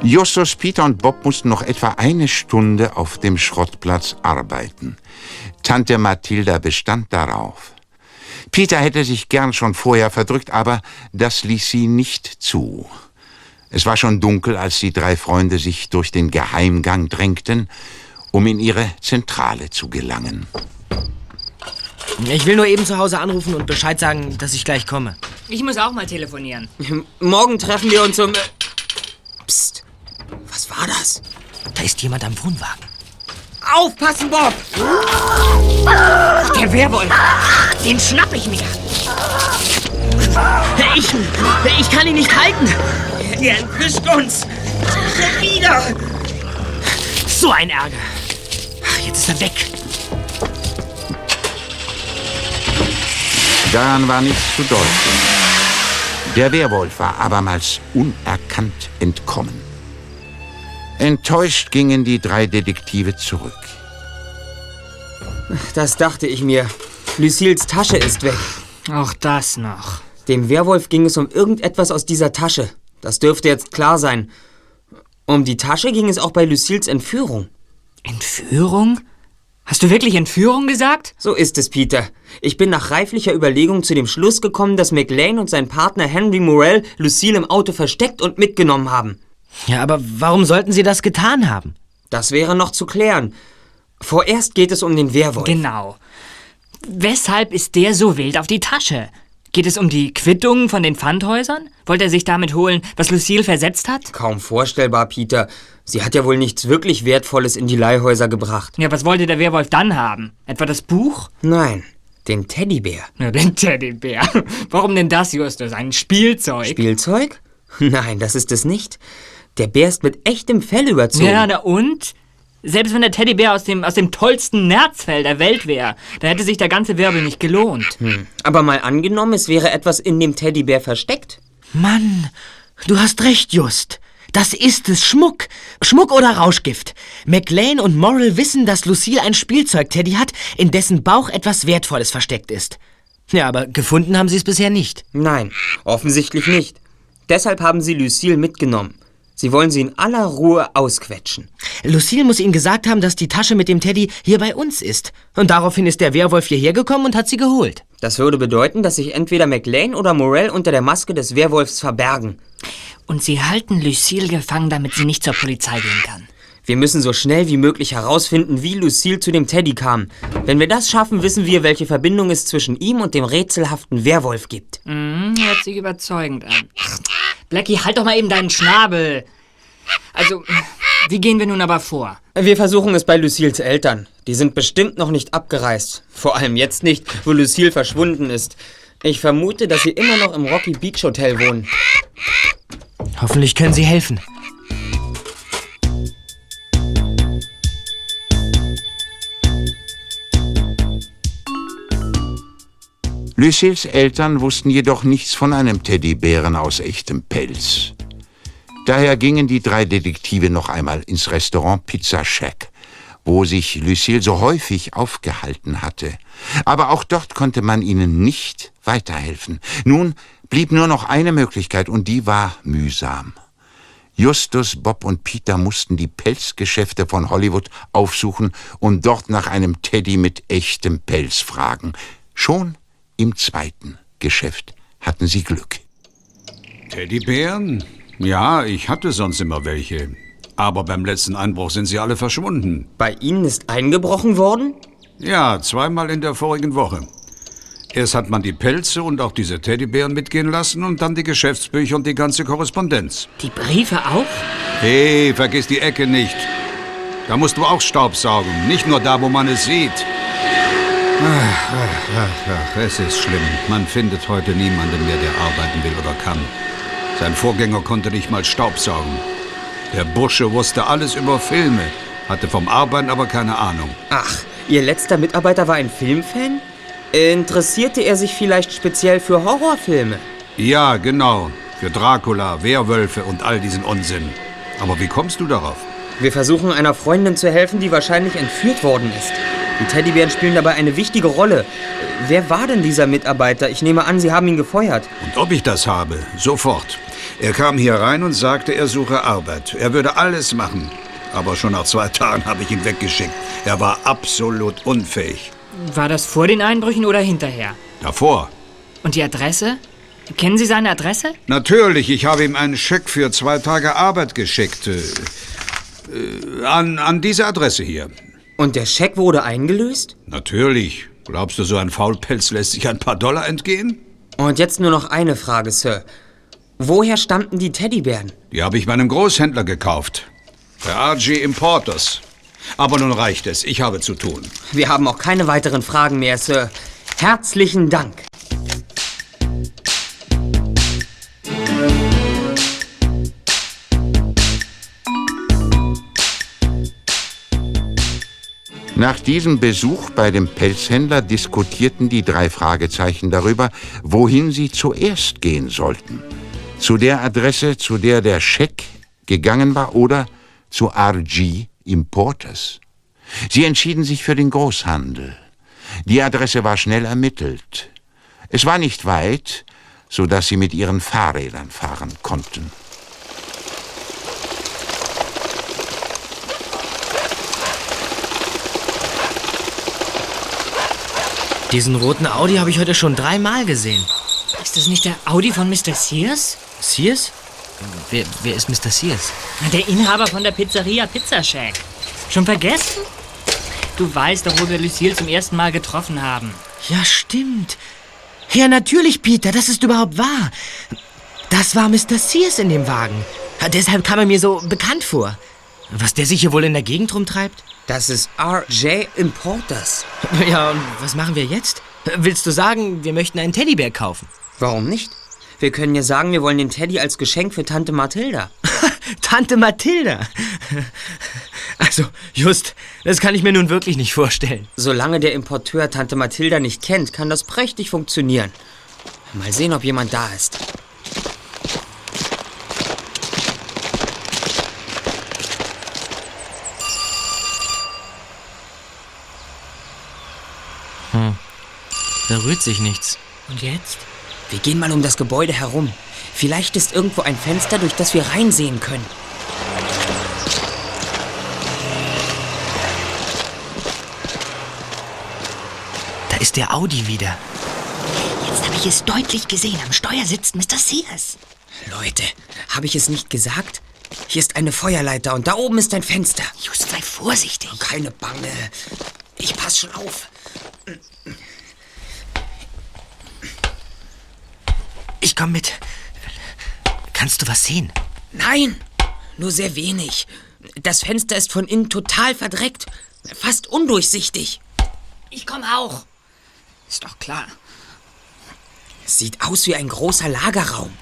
Speaker 2: Justus, Peter und Bob mussten noch etwa eine Stunde auf dem Schrottplatz arbeiten. Tante Mathilda bestand darauf. Peter hätte sich gern schon vorher verdrückt, aber das ließ sie nicht zu. Es war schon dunkel, als die drei Freunde sich durch den Geheimgang drängten, um in ihre Zentrale zu gelangen.
Speaker 3: Ich will nur eben zu Hause anrufen und Bescheid sagen, dass ich gleich komme.
Speaker 4: Ich muss auch mal telefonieren.
Speaker 5: Morgen treffen wir uns um... Psst. Was war das?
Speaker 3: Da ist jemand am Wohnwagen.
Speaker 5: Aufpassen, Bob!
Speaker 4: Der Werwolf! Den schnapp ich mir!
Speaker 3: Ich, ich kann ihn nicht halten!
Speaker 4: Der entwischt uns! Schon wieder!
Speaker 3: So ein Ärger! Jetzt ist er weg!
Speaker 2: Daran war nichts zu deuten. Der Werwolf war abermals unerkannt entkommen. Enttäuscht gingen die drei Detektive zurück.
Speaker 5: Das dachte ich mir. Lucille's Tasche ist weg.
Speaker 4: Auch das noch.
Speaker 5: Dem Werwolf ging es um irgendetwas aus dieser Tasche. Das dürfte jetzt klar sein. Um die Tasche ging es auch bei Lucille's Entführung.
Speaker 4: Entführung? Hast du wirklich Entführung gesagt?
Speaker 5: So ist es, Peter. Ich bin nach reiflicher Überlegung zu dem Schluss gekommen, dass McLean und sein Partner Henry Morell Lucille im Auto versteckt und mitgenommen haben.
Speaker 3: Ja, aber warum sollten sie das getan haben?
Speaker 5: Das wäre noch zu klären. Vorerst geht es um den Werwolf.
Speaker 4: Genau. Weshalb ist der so wild auf die Tasche? Geht es um die Quittungen von den Pfandhäusern? Wollte er sich damit holen, was Lucille versetzt hat?
Speaker 5: Kaum vorstellbar, Peter. Sie hat ja wohl nichts wirklich Wertvolles in die Leihhäuser gebracht.
Speaker 4: Ja, was wollte der Werwolf dann haben? Etwa das Buch?
Speaker 5: Nein, den Teddybär.
Speaker 4: Ja, den Teddybär. Warum denn das, Justus? Ein Spielzeug?
Speaker 5: Spielzeug? Nein, das ist es nicht. Der Bär ist mit echtem Fell überzogen.
Speaker 4: Ja, na und? Selbst wenn der Teddybär aus dem, aus dem tollsten Nerzfell der Welt wäre, dann hätte sich der ganze Wirbel nicht gelohnt.
Speaker 5: Hm. Aber mal angenommen, es wäre etwas in dem Teddybär versteckt.
Speaker 3: Mann, du hast recht, Just. Das ist es, Schmuck. Schmuck oder Rauschgift. McLean und Morrill wissen, dass Lucille ein Spielzeug-Teddy hat, in dessen Bauch etwas Wertvolles versteckt ist. Ja, aber gefunden haben sie es bisher nicht.
Speaker 5: Nein, offensichtlich nicht. Deshalb haben sie Lucille mitgenommen. Sie wollen sie in aller Ruhe ausquetschen.
Speaker 3: Lucille muss ihnen gesagt haben, dass die Tasche mit dem Teddy hier bei uns ist. Und daraufhin ist der Werwolf hierher gekommen und hat sie geholt.
Speaker 5: Das würde bedeuten, dass sich entweder McLean oder Morell unter der Maske des Werwolfs verbergen.
Speaker 4: Und sie halten Lucille gefangen, damit sie nicht zur Polizei gehen kann.
Speaker 5: Wir müssen so schnell wie möglich herausfinden, wie Lucille zu dem Teddy kam. Wenn wir das schaffen, wissen wir, welche Verbindung es zwischen ihm und dem rätselhaften Werwolf gibt.
Speaker 4: Mhm, hört sich überzeugend an. Blackie, halt doch mal eben deinen Schnabel. Also, wie gehen wir nun aber vor?
Speaker 5: Wir versuchen es bei Lucilles Eltern. Die sind bestimmt noch nicht abgereist. Vor allem jetzt nicht, wo Lucille verschwunden ist. Ich vermute, dass sie immer noch im Rocky Beach Hotel wohnen.
Speaker 3: Hoffentlich können sie helfen.
Speaker 2: Lucilles Eltern wussten jedoch nichts von einem Teddybären aus echtem Pelz. Daher gingen die drei Detektive noch einmal ins Restaurant Pizza Shack, wo sich Lucille so häufig aufgehalten hatte. Aber auch dort konnte man ihnen nicht weiterhelfen. Nun blieb nur noch eine Möglichkeit, und die war mühsam. Justus, Bob und Peter mussten die Pelzgeschäfte von Hollywood aufsuchen und dort nach einem Teddy mit echtem Pelz fragen. Schon im zweiten Geschäft hatten sie Glück.
Speaker 17: Teddybären? Ja, ich hatte sonst immer welche. Aber beim letzten Einbruch sind sie alle verschwunden.
Speaker 5: Bei Ihnen ist eingebrochen worden?
Speaker 17: Ja, zweimal in der vorigen Woche. Erst hat man die Pelze und auch diese Teddybären mitgehen lassen und dann die Geschäftsbücher und die ganze Korrespondenz.
Speaker 4: Die Briefe auch?
Speaker 17: Hey, vergiss die Ecke nicht. Da musst du auch Staub saugen, nicht nur da, wo man es sieht. Ach, ach, ach, ach, es ist schlimm. Man findet heute niemanden mehr, der arbeiten will oder kann. Sein Vorgänger konnte nicht mal Staub saugen. Der Bursche wusste alles über Filme, hatte vom Arbeiten aber keine Ahnung.
Speaker 5: Ach, Ihr letzter Mitarbeiter war ein Filmfan? Interessierte er sich vielleicht speziell für Horrorfilme?
Speaker 17: Ja, genau. Für Dracula, Werwölfe und all diesen Unsinn. Aber wie kommst du darauf?
Speaker 5: Wir versuchen einer Freundin zu helfen, die wahrscheinlich entführt worden ist. Die Teddybären spielen dabei eine wichtige Rolle. Wer war denn dieser Mitarbeiter? Ich nehme an, Sie haben ihn gefeuert.
Speaker 17: Und ob ich das habe? Sofort. Er kam hier rein und sagte, er suche Arbeit. Er würde alles machen. Aber schon nach zwei Tagen habe ich ihn weggeschickt. Er war absolut unfähig.
Speaker 4: War das vor den Einbrüchen oder hinterher?
Speaker 17: Davor.
Speaker 4: Und die Adresse? Kennen Sie seine Adresse?
Speaker 17: Natürlich, ich habe ihm einen Scheck für zwei Tage Arbeit geschickt. Äh, äh, an, an diese Adresse hier.
Speaker 5: Und der Scheck wurde eingelöst?
Speaker 17: Natürlich. Glaubst du, so ein Faulpelz lässt sich ein paar Dollar entgehen?
Speaker 5: Und jetzt nur noch eine Frage, Sir. Woher stammten die Teddybären?
Speaker 17: Die habe ich meinem Großhändler gekauft. Der RG Importers. Aber nun reicht es. Ich habe zu tun.
Speaker 5: Wir haben auch keine weiteren Fragen mehr, Sir. Herzlichen Dank.
Speaker 2: Nach diesem Besuch bei dem Pelzhändler diskutierten die drei Fragezeichen darüber, wohin sie zuerst gehen sollten. Zu der Adresse, zu der der Scheck gegangen war, oder zu RG Importers. Sie entschieden sich für den Großhandel. Die Adresse war schnell ermittelt. Es war nicht weit, so dass sie mit ihren Fahrrädern fahren konnten.
Speaker 3: Diesen roten Audi habe ich heute schon dreimal gesehen.
Speaker 4: Ist das nicht der Audi von Mr. Sears?
Speaker 3: Sears? Wer, wer ist Mr. Sears?
Speaker 4: Der Inhaber von der Pizzeria Pizza Shack. Schon vergessen? Du weißt doch, wo wir Lucille zum ersten Mal getroffen haben.
Speaker 3: Ja, stimmt. Ja, natürlich, Peter, das ist überhaupt wahr. Das war Mr. Sears in dem Wagen. Deshalb kam er mir so bekannt vor. Was der sich hier wohl in der Gegend rumtreibt?
Speaker 5: Das ist RJ Importers.
Speaker 3: Ja, und was machen wir jetzt? Willst du sagen, wir möchten einen Teddybär kaufen?
Speaker 5: Warum nicht? Wir können ja sagen, wir wollen den Teddy als Geschenk für Tante Mathilda.
Speaker 3: Tante Mathilda? Also, just, das kann ich mir nun wirklich nicht vorstellen.
Speaker 5: Solange der Importeur Tante Mathilda nicht kennt, kann das prächtig funktionieren. Mal sehen, ob jemand da ist.
Speaker 3: Da rührt sich nichts.
Speaker 4: Und jetzt?
Speaker 5: Wir gehen mal um das Gebäude herum. Vielleicht ist irgendwo ein Fenster, durch das wir reinsehen können.
Speaker 3: Da ist der Audi wieder.
Speaker 13: Jetzt habe ich es deutlich gesehen. Am Steuer sitzt Mr. Sears.
Speaker 5: Leute, habe ich es nicht gesagt? Hier ist eine Feuerleiter und da oben ist ein Fenster.
Speaker 13: Just sei vorsichtig.
Speaker 5: Keine Bange. Ich pass schon auf.
Speaker 3: Komm mit. Kannst du was sehen?
Speaker 5: Nein, nur sehr wenig. Das Fenster ist von innen total verdreckt. Fast undurchsichtig.
Speaker 13: Ich komme auch. Ist doch klar.
Speaker 5: Sieht aus wie ein großer Lagerraum.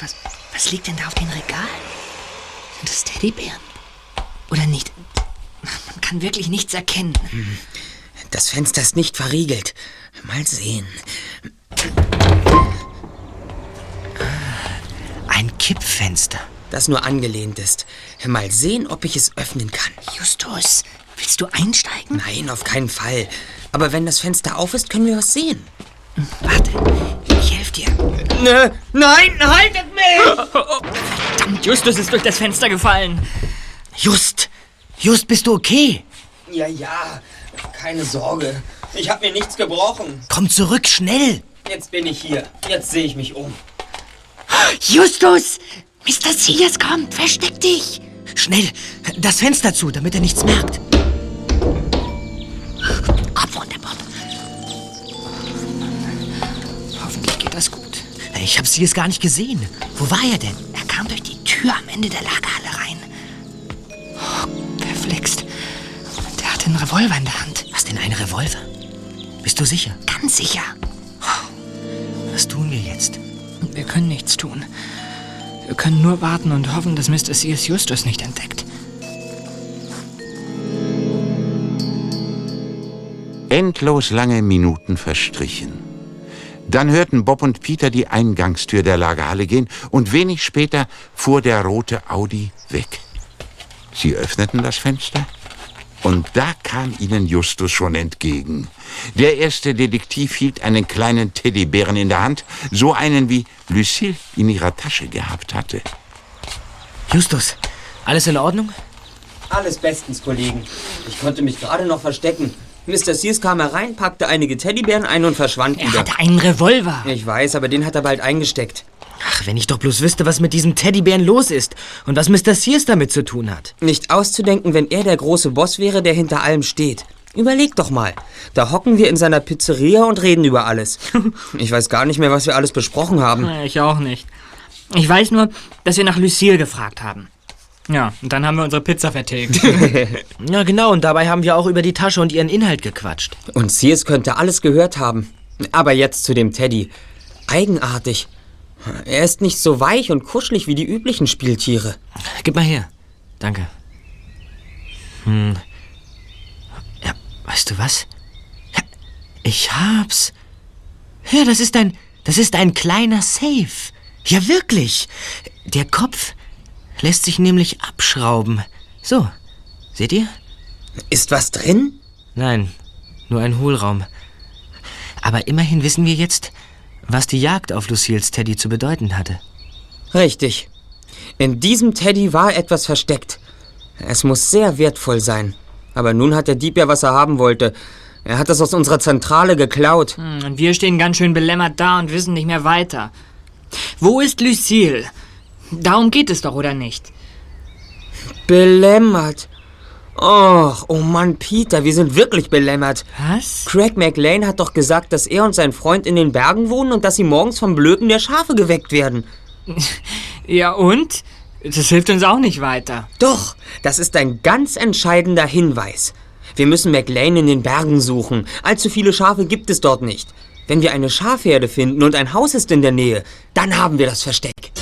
Speaker 13: Was, was liegt denn da auf den Regalen? Sind das Teddybären? Oder nicht? Man kann wirklich nichts erkennen.
Speaker 5: Das Fenster ist nicht verriegelt. Mal sehen.
Speaker 3: Ein Kippfenster.
Speaker 5: Das nur angelehnt ist. Mal sehen, ob ich es öffnen kann.
Speaker 13: Justus, willst du einsteigen?
Speaker 5: Nein, auf keinen Fall. Aber wenn das Fenster auf ist, können wir was sehen.
Speaker 13: Warte, ich helfe dir.
Speaker 5: Nö, nein, haltet mich!
Speaker 4: Verdammt, Justus ist durch das Fenster gefallen.
Speaker 3: Just, Just, bist du okay?
Speaker 5: Ja, ja, keine Sorge. Ich habe mir nichts gebrochen.
Speaker 3: Komm zurück, schnell!
Speaker 5: Jetzt bin ich hier. Jetzt sehe ich mich um.
Speaker 13: Justus! Mr. Sears kommt, versteck dich!
Speaker 3: Schnell, das Fenster zu, damit er nichts merkt.
Speaker 13: Kopf runter,
Speaker 3: Bob. Hoffentlich geht das gut. Ich habe sie jetzt gar nicht gesehen. Wo war er denn? Er kam durch die Tür am Ende der Lagerhalle rein. Oh, verflixt. Der hatte einen Revolver in der Hand. Was denn, ein Revolver? Bist du sicher? Ganz sicher. Was tun wir jetzt?
Speaker 4: Wir können nichts tun. Wir können nur warten und hoffen, dass Mr. C.S. Justus nicht entdeckt.
Speaker 2: Endlos lange Minuten verstrichen. Dann hörten Bob und Peter die Eingangstür der Lagerhalle gehen und wenig später fuhr der rote Audi weg. Sie öffneten das Fenster und da kam ihnen Justus schon entgegen. Der erste Detektiv hielt einen kleinen Teddybären in der Hand, so einen wie Lucille in ihrer Tasche gehabt hatte.
Speaker 3: Justus, alles in Ordnung?
Speaker 5: Alles bestens, Kollegen. Ich konnte mich gerade noch verstecken. Mr. Sears kam herein, packte einige Teddybären ein und verschwand
Speaker 3: Er
Speaker 5: wieder.
Speaker 3: hatte einen Revolver.
Speaker 5: Ich weiß, aber den hat er bald eingesteckt.
Speaker 3: Ach, wenn ich doch bloß wüsste, was mit diesem Teddybären los ist und was Mr. Sears damit zu tun hat.
Speaker 5: Nicht auszudenken, wenn er der große Boss wäre, der hinter allem steht. Überleg doch mal. Da hocken wir in seiner Pizzeria und reden über alles. Ich weiß gar nicht mehr, was wir alles besprochen haben.
Speaker 4: Ich auch nicht. Ich weiß nur, dass wir nach Lucille gefragt haben. Ja, und dann haben wir unsere Pizza vertilgt.
Speaker 3: Ja, genau, und dabei haben wir auch über die Tasche und ihren Inhalt gequatscht.
Speaker 5: Und Sears könnte alles gehört haben. Aber jetzt zu dem Teddy. Eigenartig. Er ist nicht so weich und kuschelig wie die üblichen Spieltiere.
Speaker 3: Gib mal her. Danke. Hm. Ja, weißt du was? Ich hab's. Ja, das ist ein. Das ist ein kleiner Safe. Ja, wirklich. Der Kopf lässt sich nämlich abschrauben. So. Seht ihr?
Speaker 5: Ist was drin?
Speaker 3: Nein, nur ein Hohlraum. Aber immerhin wissen wir jetzt, was die Jagd auf Lucille's Teddy zu bedeuten hatte.
Speaker 5: Richtig. In diesem Teddy war etwas versteckt. Es muss sehr wertvoll sein. Aber nun hat der Dieb ja, was er haben wollte. Er hat es aus unserer Zentrale geklaut.
Speaker 4: Hm, Und wir stehen ganz schön belämmert da und wissen nicht mehr weiter. Wo ist Lucille? Darum geht es doch, oder nicht?
Speaker 5: Belämmert. Och, oh Mann, Peter, wir sind wirklich belämmert.
Speaker 4: Was?
Speaker 5: Craig McLean hat doch gesagt, dass er und sein Freund in den Bergen wohnen und dass sie morgens vom Blöken der Schafe geweckt werden.
Speaker 4: Ja, und? Das hilft uns auch nicht weiter.
Speaker 5: Doch, das ist ein ganz entscheidender Hinweis. Wir müssen McLean in den Bergen suchen. Allzu viele Schafe gibt es dort nicht. Wenn wir eine Schafherde finden und ein Haus ist in der Nähe, dann haben wir das Versteck.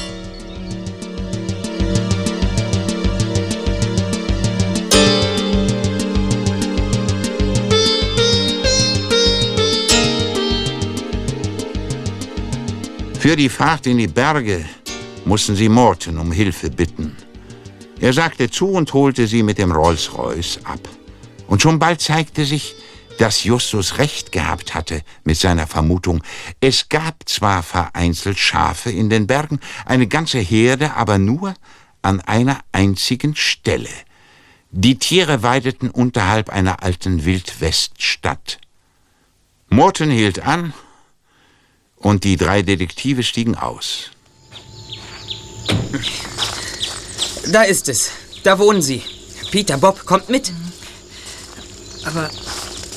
Speaker 2: Für die Fahrt in die Berge mussten sie Morton um Hilfe bitten. Er sagte zu und holte sie mit dem Rolls-Royce ab. Und schon bald zeigte sich, dass Justus recht gehabt hatte mit seiner Vermutung. Es gab zwar vereinzelt Schafe in den Bergen, eine ganze Herde, aber nur an einer einzigen Stelle. Die Tiere weideten unterhalb einer alten Wildweststadt. Morton hielt an und die drei Detektive stiegen aus.
Speaker 5: Da ist es. Da wohnen sie. Peter, Bob, kommt mit.
Speaker 4: Aber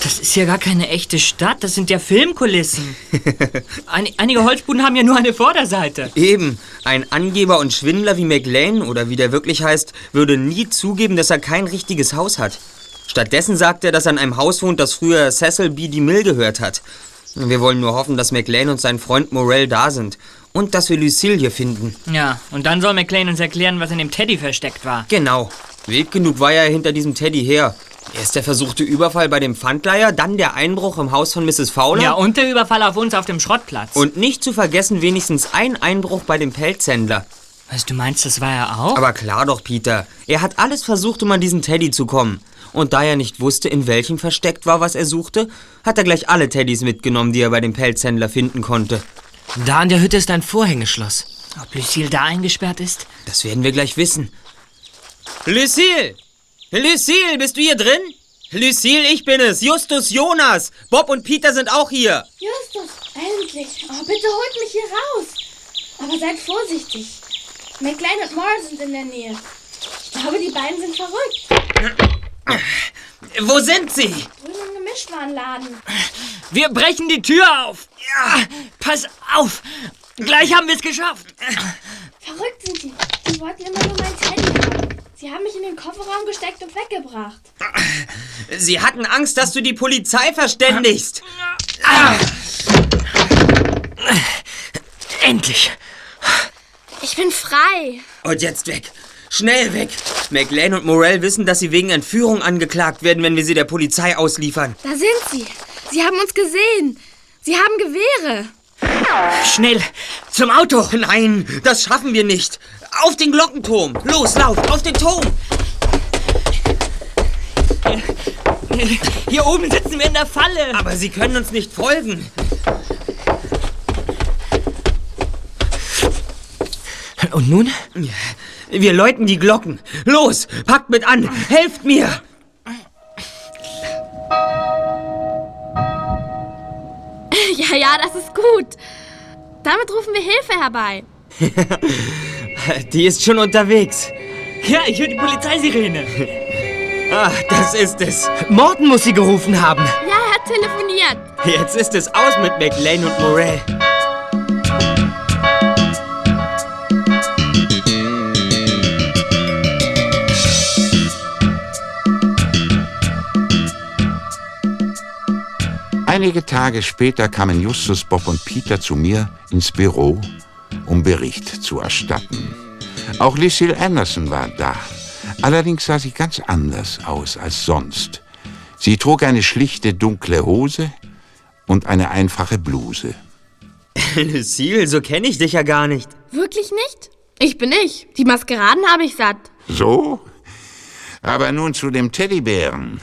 Speaker 4: das ist ja gar keine echte Stadt, das sind ja Filmkulissen. Ein, einige Holzbuden haben ja nur eine Vorderseite.
Speaker 5: Eben. Ein Angeber und Schwindler wie McLean, oder wie der wirklich heißt, würde nie zugeben, dass er kein richtiges Haus hat. Stattdessen sagt er, dass er in einem Haus wohnt, das früher Cecil B. DeMille gehört hat. Wir wollen nur hoffen, dass McLean und sein Freund Morell da sind. Und dass wir Lucille hier finden.
Speaker 4: Ja, und dann soll McLean uns erklären, was in dem Teddy versteckt war.
Speaker 5: Genau. Wild genug war er hinter diesem Teddy her. Erst der versuchte Überfall bei dem Pfandleiher, dann der Einbruch im Haus von Mrs. Fowler.
Speaker 4: Ja, und der Überfall auf uns auf dem Schrottplatz.
Speaker 5: Und nicht zu vergessen wenigstens ein Einbruch bei dem Pelzhändler.
Speaker 4: Was, du meinst, das war er auch?
Speaker 5: Aber klar doch, Peter. Er hat alles versucht, um an diesen Teddy zu kommen. Und da er nicht wusste, in welchem versteckt war, was er suchte, hat er gleich alle Teddys mitgenommen, die er bei dem Pelzhändler finden konnte.
Speaker 3: Da an der Hütte ist ein Vorhängeschloss.
Speaker 4: Ob Lucille da eingesperrt ist?
Speaker 5: Das werden wir gleich wissen. Lucille! Lucille, bist du hier drin? Lucille, ich bin es. Justus Jonas. Bob und Peter sind auch hier.
Speaker 19: Justus, endlich. Oh, bitte holt mich hier raus. Aber seid vorsichtig. McLean und Moore sind in der Nähe. Ich glaube, die beiden sind verrückt.
Speaker 5: Wo sind Sie?
Speaker 19: Drüben im Gemischtwarenladen.
Speaker 4: Wir brechen die Tür auf. Ja, pass auf. Gleich haben wir es geschafft.
Speaker 19: Verrückt sind Sie. Sie wollten immer nur mein Handy haben. Sie haben mich in den Kofferraum gesteckt und weggebracht.
Speaker 5: Sie hatten Angst, dass du die Polizei verständigst.
Speaker 4: Endlich.
Speaker 19: Ich bin frei.
Speaker 5: Und jetzt weg. Schnell weg. McLean und Morell wissen, dass sie wegen Entführung angeklagt werden, wenn wir sie der Polizei ausliefern.
Speaker 19: Da sind Sie. Sie haben uns gesehen. Sie haben Gewehre.
Speaker 5: Schnell, zum Auto. Nein, das schaffen wir nicht. Auf den Glockenturm. Los, lauf, auf den Turm.
Speaker 4: Hier oben sitzen wir in der Falle.
Speaker 5: Aber Sie können uns nicht folgen.
Speaker 4: Und nun?
Speaker 5: Wir läuten die Glocken. Los, packt mit an. Helft mir.
Speaker 19: Ja, ja, das ist gut. Damit rufen wir Hilfe herbei.
Speaker 5: Die ist schon unterwegs.
Speaker 4: Ja, ich höre die Polizeisirene.
Speaker 5: Ah, das ist es. Morton muss sie gerufen haben.
Speaker 19: Ja, er hat telefoniert.
Speaker 5: Jetzt ist es aus mit McLean und Morell.
Speaker 2: Einige Tage später kamen Justus, Bob und Peter zu mir ins Büro, um Bericht zu erstatten. Auch Lucille Anderson war da. Allerdings sah sie ganz anders aus als sonst. Sie trug eine schlichte dunkle Hose und eine einfache Bluse.
Speaker 5: Lucille, so kenne ich dich ja gar nicht.
Speaker 19: Wirklich nicht? Ich bin ich. Die Maskeraden habe ich satt.
Speaker 2: So? Aber nun zu dem Teddybären.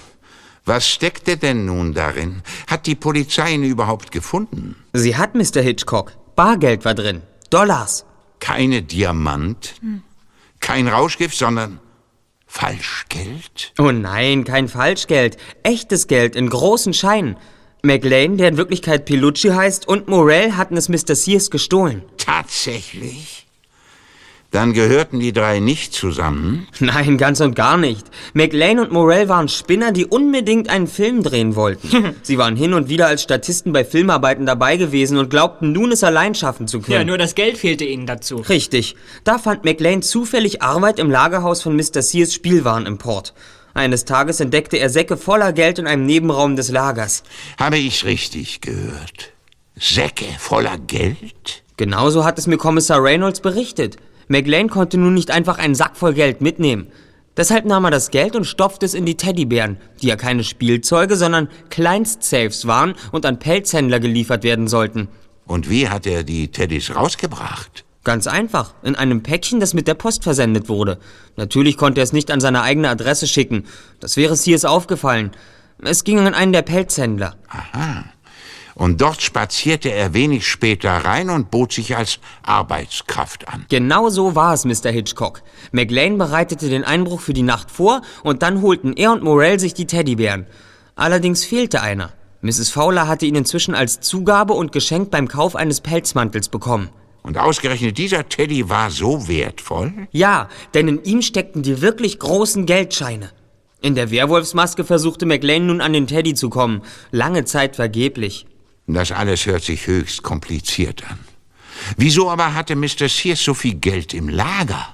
Speaker 2: Was steckte denn nun darin? Hat die Polizei ihn überhaupt gefunden?
Speaker 5: Sie hat, Mr. Hitchcock. Bargeld war drin. Dollars.
Speaker 2: Keine Diamanten, kein Rauschgift, sondern Falschgeld?
Speaker 5: Oh nein, kein Falschgeld. Echtes Geld in großen Scheinen. McLean, der in Wirklichkeit Pilucci heißt, und Morell hatten es Mr. Sears gestohlen.
Speaker 2: Tatsächlich? Dann gehörten die drei nicht zusammen?
Speaker 5: Nein, ganz und gar nicht. McLean und Morell waren Spinner, die unbedingt einen Film drehen wollten. Sie waren hin und wieder als Statisten bei Filmarbeiten dabei gewesen und glaubten nun, es allein schaffen zu können.
Speaker 4: Ja, nur das Geld fehlte ihnen dazu.
Speaker 5: Richtig. Da fand McLean zufällig Arbeit im Lagerhaus von Mr. Sears Spielwarenimport. Eines Tages entdeckte er Säcke voller Geld in einem Nebenraum des Lagers.
Speaker 2: Habe ich richtig gehört? Säcke voller Geld?
Speaker 5: Genauso hat es mir Kommissar Reynolds berichtet. McLean konnte nun nicht einfach einen Sack voll Geld mitnehmen. Deshalb nahm er das Geld und stopfte es in die Teddybären, die ja keine Spielzeuge, sondern Kleinstsafes waren und an Pelzhändler geliefert werden sollten.
Speaker 2: Und wie hat er die Teddys rausgebracht?
Speaker 5: Ganz einfach, in einem Päckchen, das mit der Post versendet wurde. Natürlich konnte er es nicht an seine eigene Adresse schicken. Das wäre Sears aufgefallen. Es ging an einen der Pelzhändler.
Speaker 2: Aha. Und dort spazierte er wenig später rein und bot sich als Arbeitskraft an.
Speaker 5: Genau so war es, Mr. Hitchcock. McLean bereitete den Einbruch für die Nacht vor und dann holten er und Morell sich die Teddybären. Allerdings fehlte einer. Mrs. Fowler hatte ihn inzwischen als Zugabe und Geschenk beim Kauf eines Pelzmantels bekommen.
Speaker 2: Und ausgerechnet dieser Teddy war so wertvoll?
Speaker 5: Ja, denn in ihm steckten die wirklich großen Geldscheine. In der Werwolfsmaske versuchte McLean nun an den Teddy zu kommen. Lange Zeit vergeblich.
Speaker 2: Das alles hört sich höchst kompliziert an. Wieso aber hatte Mr. Sears so viel Geld im Lager?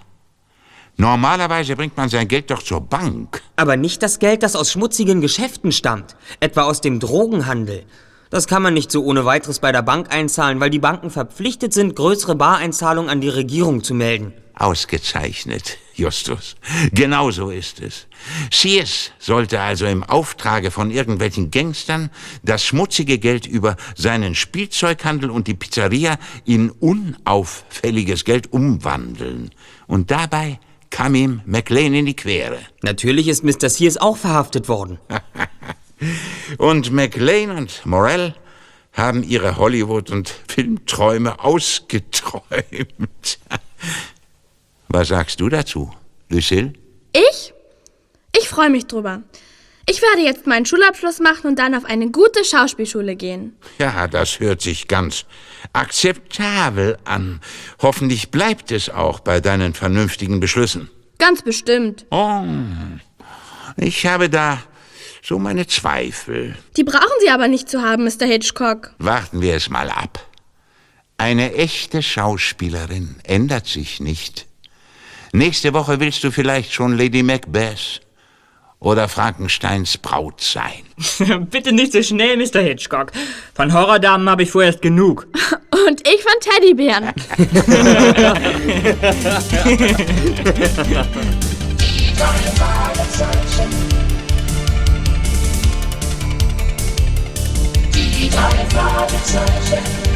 Speaker 2: Normalerweise bringt man sein Geld doch zur Bank.
Speaker 5: Aber nicht das Geld, das aus schmutzigen Geschäften stammt. Etwa aus dem Drogenhandel. Das kann man nicht so ohne weiteres bei der Bank einzahlen, weil die Banken verpflichtet sind, größere Bareinzahlungen an die Regierung zu melden.
Speaker 2: Ausgezeichnet, Justus. Genau so ist es. Sears sollte also im Auftrage von irgendwelchen Gangstern das schmutzige Geld über seinen Spielzeughandel und die Pizzeria in unauffälliges Geld umwandeln. Und dabei kam ihm McLean in die Quere.
Speaker 5: Natürlich ist Mr. Sears auch verhaftet worden.
Speaker 2: und McLean und Morell haben ihre Hollywood- und Filmträume ausgeträumt. Was sagst du dazu, Lucille?
Speaker 19: Ich? Ich freue mich drüber. Ich werde jetzt meinen Schulabschluss machen und dann auf eine gute Schauspielschule gehen.
Speaker 2: Ja, das hört sich ganz akzeptabel an. Hoffentlich bleibt es auch bei deinen vernünftigen Beschlüssen.
Speaker 19: Ganz bestimmt.
Speaker 2: Oh, ich habe da so meine Zweifel.
Speaker 19: Die brauchen Sie aber nicht zu haben, Mr. Hitchcock.
Speaker 2: Warten wir es mal ab. Eine echte Schauspielerin ändert sich nicht. Nächste Woche willst du vielleicht schon Lady Macbeth oder Frankensteins Braut sein.
Speaker 4: Bitte nicht so schnell, Mr. Hitchcock. Von Horrordamen habe ich vorerst genug.
Speaker 19: Und ich von Teddybären.
Speaker 24: Die